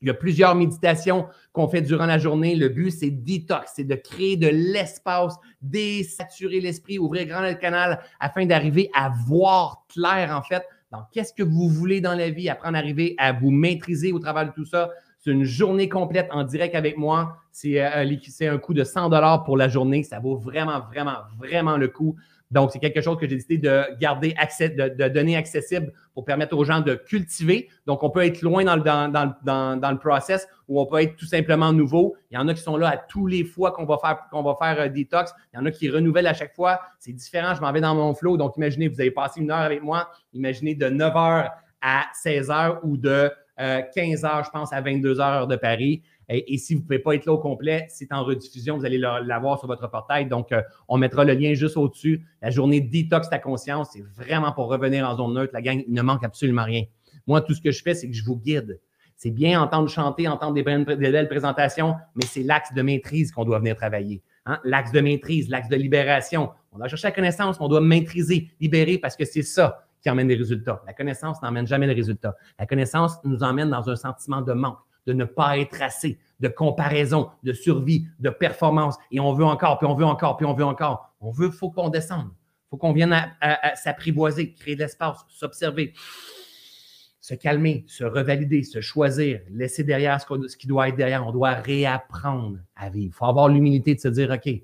Il y a plusieurs méditations qu'on fait durant la journée. Le but, c'est detox, c'est de créer de l'espace, désaturer l'esprit, ouvrir grand le canal afin d'arriver à voir clair, en fait, donc, qu'est-ce que vous voulez dans la vie, apprendre à arriver à vous maîtriser au travers de tout ça. C'est une journée complète en direct avec moi. C'est euh, un coût de 100 dollars pour la journée. Ça vaut vraiment, vraiment, vraiment le coup. Donc, c'est quelque chose que j'ai décidé de garder accès, de, donner accessible pour permettre aux gens de cultiver. Donc, on peut être loin dans le, process ou on peut être tout simplement nouveau. Il y en a qui sont là à tous les fois qu'on va faire, qu'on va euh. Il y en a qui renouvellent à chaque fois. C'est différent. Je m'en vais dans mon flow. Donc, imaginez, vous avez passé une heure avec moi. Imaginez de 9 h à 16 h ou de 15 euh, h, je pense, à 22 h de Paris. Et, si vous ne pouvez pas être là au complet, c'est en rediffusion, vous allez l'avoir sur votre portail. Donc, euh, on mettra le lien juste au-dessus. La journée Detox ta conscience, c'est vraiment pour revenir en zone neutre. La gang, il ne manque absolument rien. Moi, tout ce que je fais, c'est que je vous guide. C'est bien entendre chanter, entendre des, belles présentations, mais c'est l'axe de maîtrise qu'on doit venir travailler. Hein? L'axe de maîtrise, l'axe de libération. On doit chercher la connaissance, on doit maîtriser, libérer, parce que c'est ça qui emmène des résultats. La connaissance n'emmène jamais les résultats. La connaissance nous emmène dans un sentiment de manque de ne pas être assez, de comparaison, de survie, de performance. Et on veut encore, puis on veut encore, puis on veut encore. On veut, il faut qu'on descende. Il faut qu'on vienne à, s'apprivoiser, créer de l'espace, s'observer, se calmer, se revalider, se choisir, laisser derrière ce, ce qui doit être derrière. On doit réapprendre à vivre. Il faut avoir l'humilité de se dire, OK,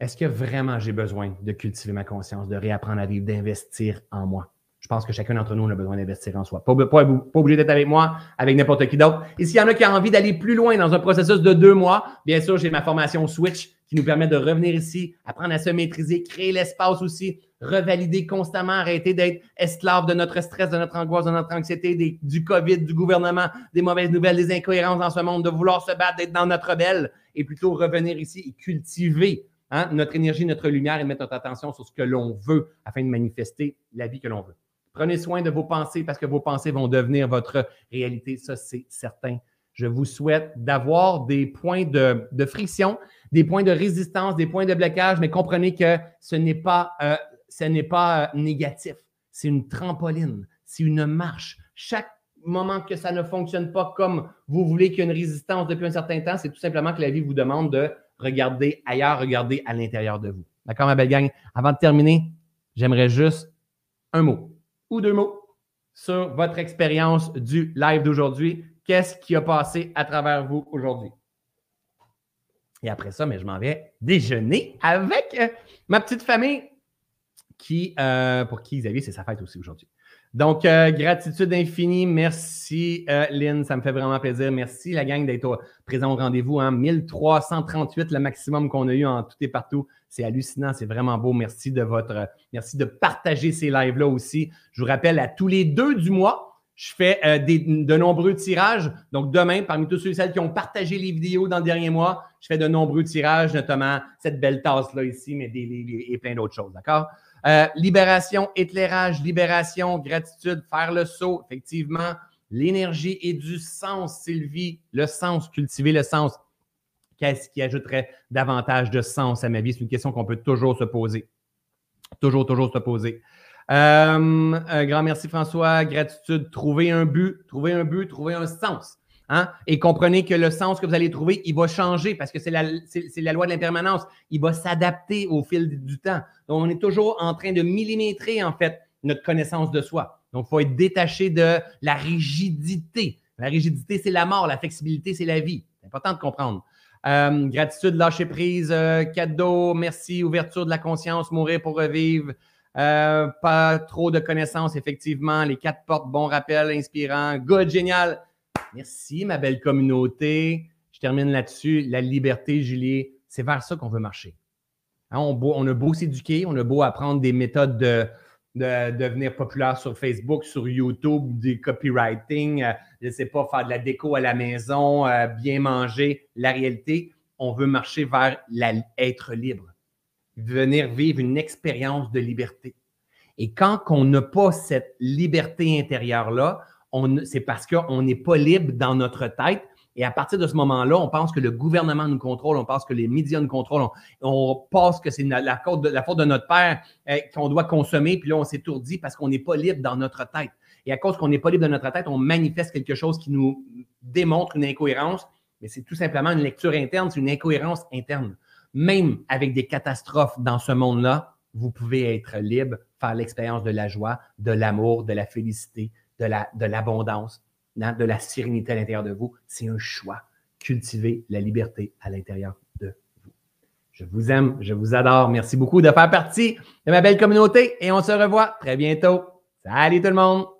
est-ce que vraiment j'ai besoin de cultiver ma conscience, de réapprendre à vivre, d'investir en moi? Je pense que chacun d'entre nous a besoin d'investir en soi. Pas, pas, obligé d'être avec moi, avec n'importe qui d'autre. Et s'il y en a qui ont envie d'aller plus loin dans un processus de deux mois, bien sûr, j'ai ma formation Switch qui nous permet de revenir ici, apprendre à se maîtriser, créer l'espace aussi, revalider constamment, arrêter d'être esclave de notre stress, de notre angoisse, de notre anxiété, du COVID, du gouvernement, des mauvaises nouvelles, des incohérences dans ce monde, de vouloir se battre, d'être dans notre belle et plutôt revenir ici et cultiver hein, notre énergie, notre lumière et mettre notre attention sur ce que l'on veut afin de manifester la vie que l'on veut. Prenez soin de vos pensées parce que vos pensées vont devenir votre réalité. Ça, c'est certain. Je vous souhaite d'avoir des points de, friction, des points de résistance, des points de blocage, mais comprenez que ce n'est pas, euh, ce n'est pas euh, négatif. C'est une trampoline, c'est une marche. Chaque moment que ça ne fonctionne pas comme vous voulez qu'il y ait une résistance depuis un certain temps, c'est tout simplement que la vie vous demande de regarder ailleurs, regarder à l'intérieur de vous. D'accord, ma belle gang? Avant de terminer, j'aimerais juste un mot ou deux mots sur votre expérience du live d'aujourd'hui. Qu'est-ce qui a passé à travers vous aujourd'hui? Et après ça, mais je m'en vais déjeuner avec ma petite famille qui, euh, pour qui Xavier, c'est sa fête aussi aujourd'hui. Donc, euh, gratitude infinie. Merci, Lynn. Ça me fait vraiment plaisir. Merci, la gang, d'être présent au rendez-vous. Hein. 1338, le maximum qu'on a eu en tout et partout. C'est hallucinant. C'est vraiment beau. Merci de votre, merci de partager ces lives-là aussi. Je vous rappelle, à tous les deux du mois, je fais euh, de nombreux tirages. Donc, demain, parmi tous ceux et celles qui ont partagé les vidéos dans le dernier mois, je fais de nombreux tirages, notamment cette belle tasse-là ici, mais des, et plein d'autres choses. D'accord? Euh, libération, éclairage, libération, gratitude, faire le saut, effectivement. L'énergie et du sens, Sylvie. Le sens, cultiver le sens. Qu'est-ce qui ajouterait davantage de sens à ma vie? C'est une question qu'on peut toujours se poser. Toujours, toujours se poser. Euh, un grand merci François, gratitude, trouver un but, trouver un but, trouver un sens. Hein? Et comprenez que le sens que vous allez trouver, il va changer parce que c'est la, loi de l'impermanence. Il va s'adapter au fil du temps. Donc, on est toujours en train de millimétrer, en fait, notre connaissance de soi. Donc, il faut être détaché de la rigidité. La rigidité, c'est la mort. La flexibilité, c'est la vie. C'est important de comprendre. Euh, gratitude, lâcher prise, euh, cadeau, merci, ouverture de la conscience, mourir pour revivre. Euh, pas trop de connaissances, effectivement. Les quatre portes, bon rappel, inspirant. Good, génial. Merci, ma belle communauté. Je termine là-dessus. La liberté, Julie, c'est vers ça qu'on veut marcher. Hein, on, a beau s'éduquer, on a beau apprendre des méthodes de, devenir populaire sur Facebook, sur YouTube, des copywriting, euh, je ne sais pas, faire de la déco à la maison, euh, bien manger. La réalité, on veut marcher vers l'être libre venir vivre une expérience de liberté. Et quand on n'a pas cette liberté intérieure-là, c'est parce qu'on n'est pas libre dans notre tête. Et à partir de ce moment-là, on pense que le gouvernement nous contrôle, on pense que les médias nous contrôlent, on, pense que c'est la, faute de notre père euh, qu'on doit consommer, puis là, on s'étourdit parce qu'on n'est pas libre dans notre tête. Et à cause qu'on n'est pas libre dans notre tête, on manifeste quelque chose qui nous démontre une incohérence, mais c'est tout simplement une lecture interne, c'est une incohérence interne même avec des catastrophes dans ce monde-là, vous pouvez être libre, faire l'expérience de la joie, de l'amour, de la félicité, de, la, de l'abondance, hein, de la sérénité à l'intérieur de vous. C'est un choix. Cultiver la liberté à l'intérieur de vous. Je vous aime, je vous adore. Merci beaucoup de faire partie de ma belle communauté et on se revoit très bientôt. Salut tout le monde!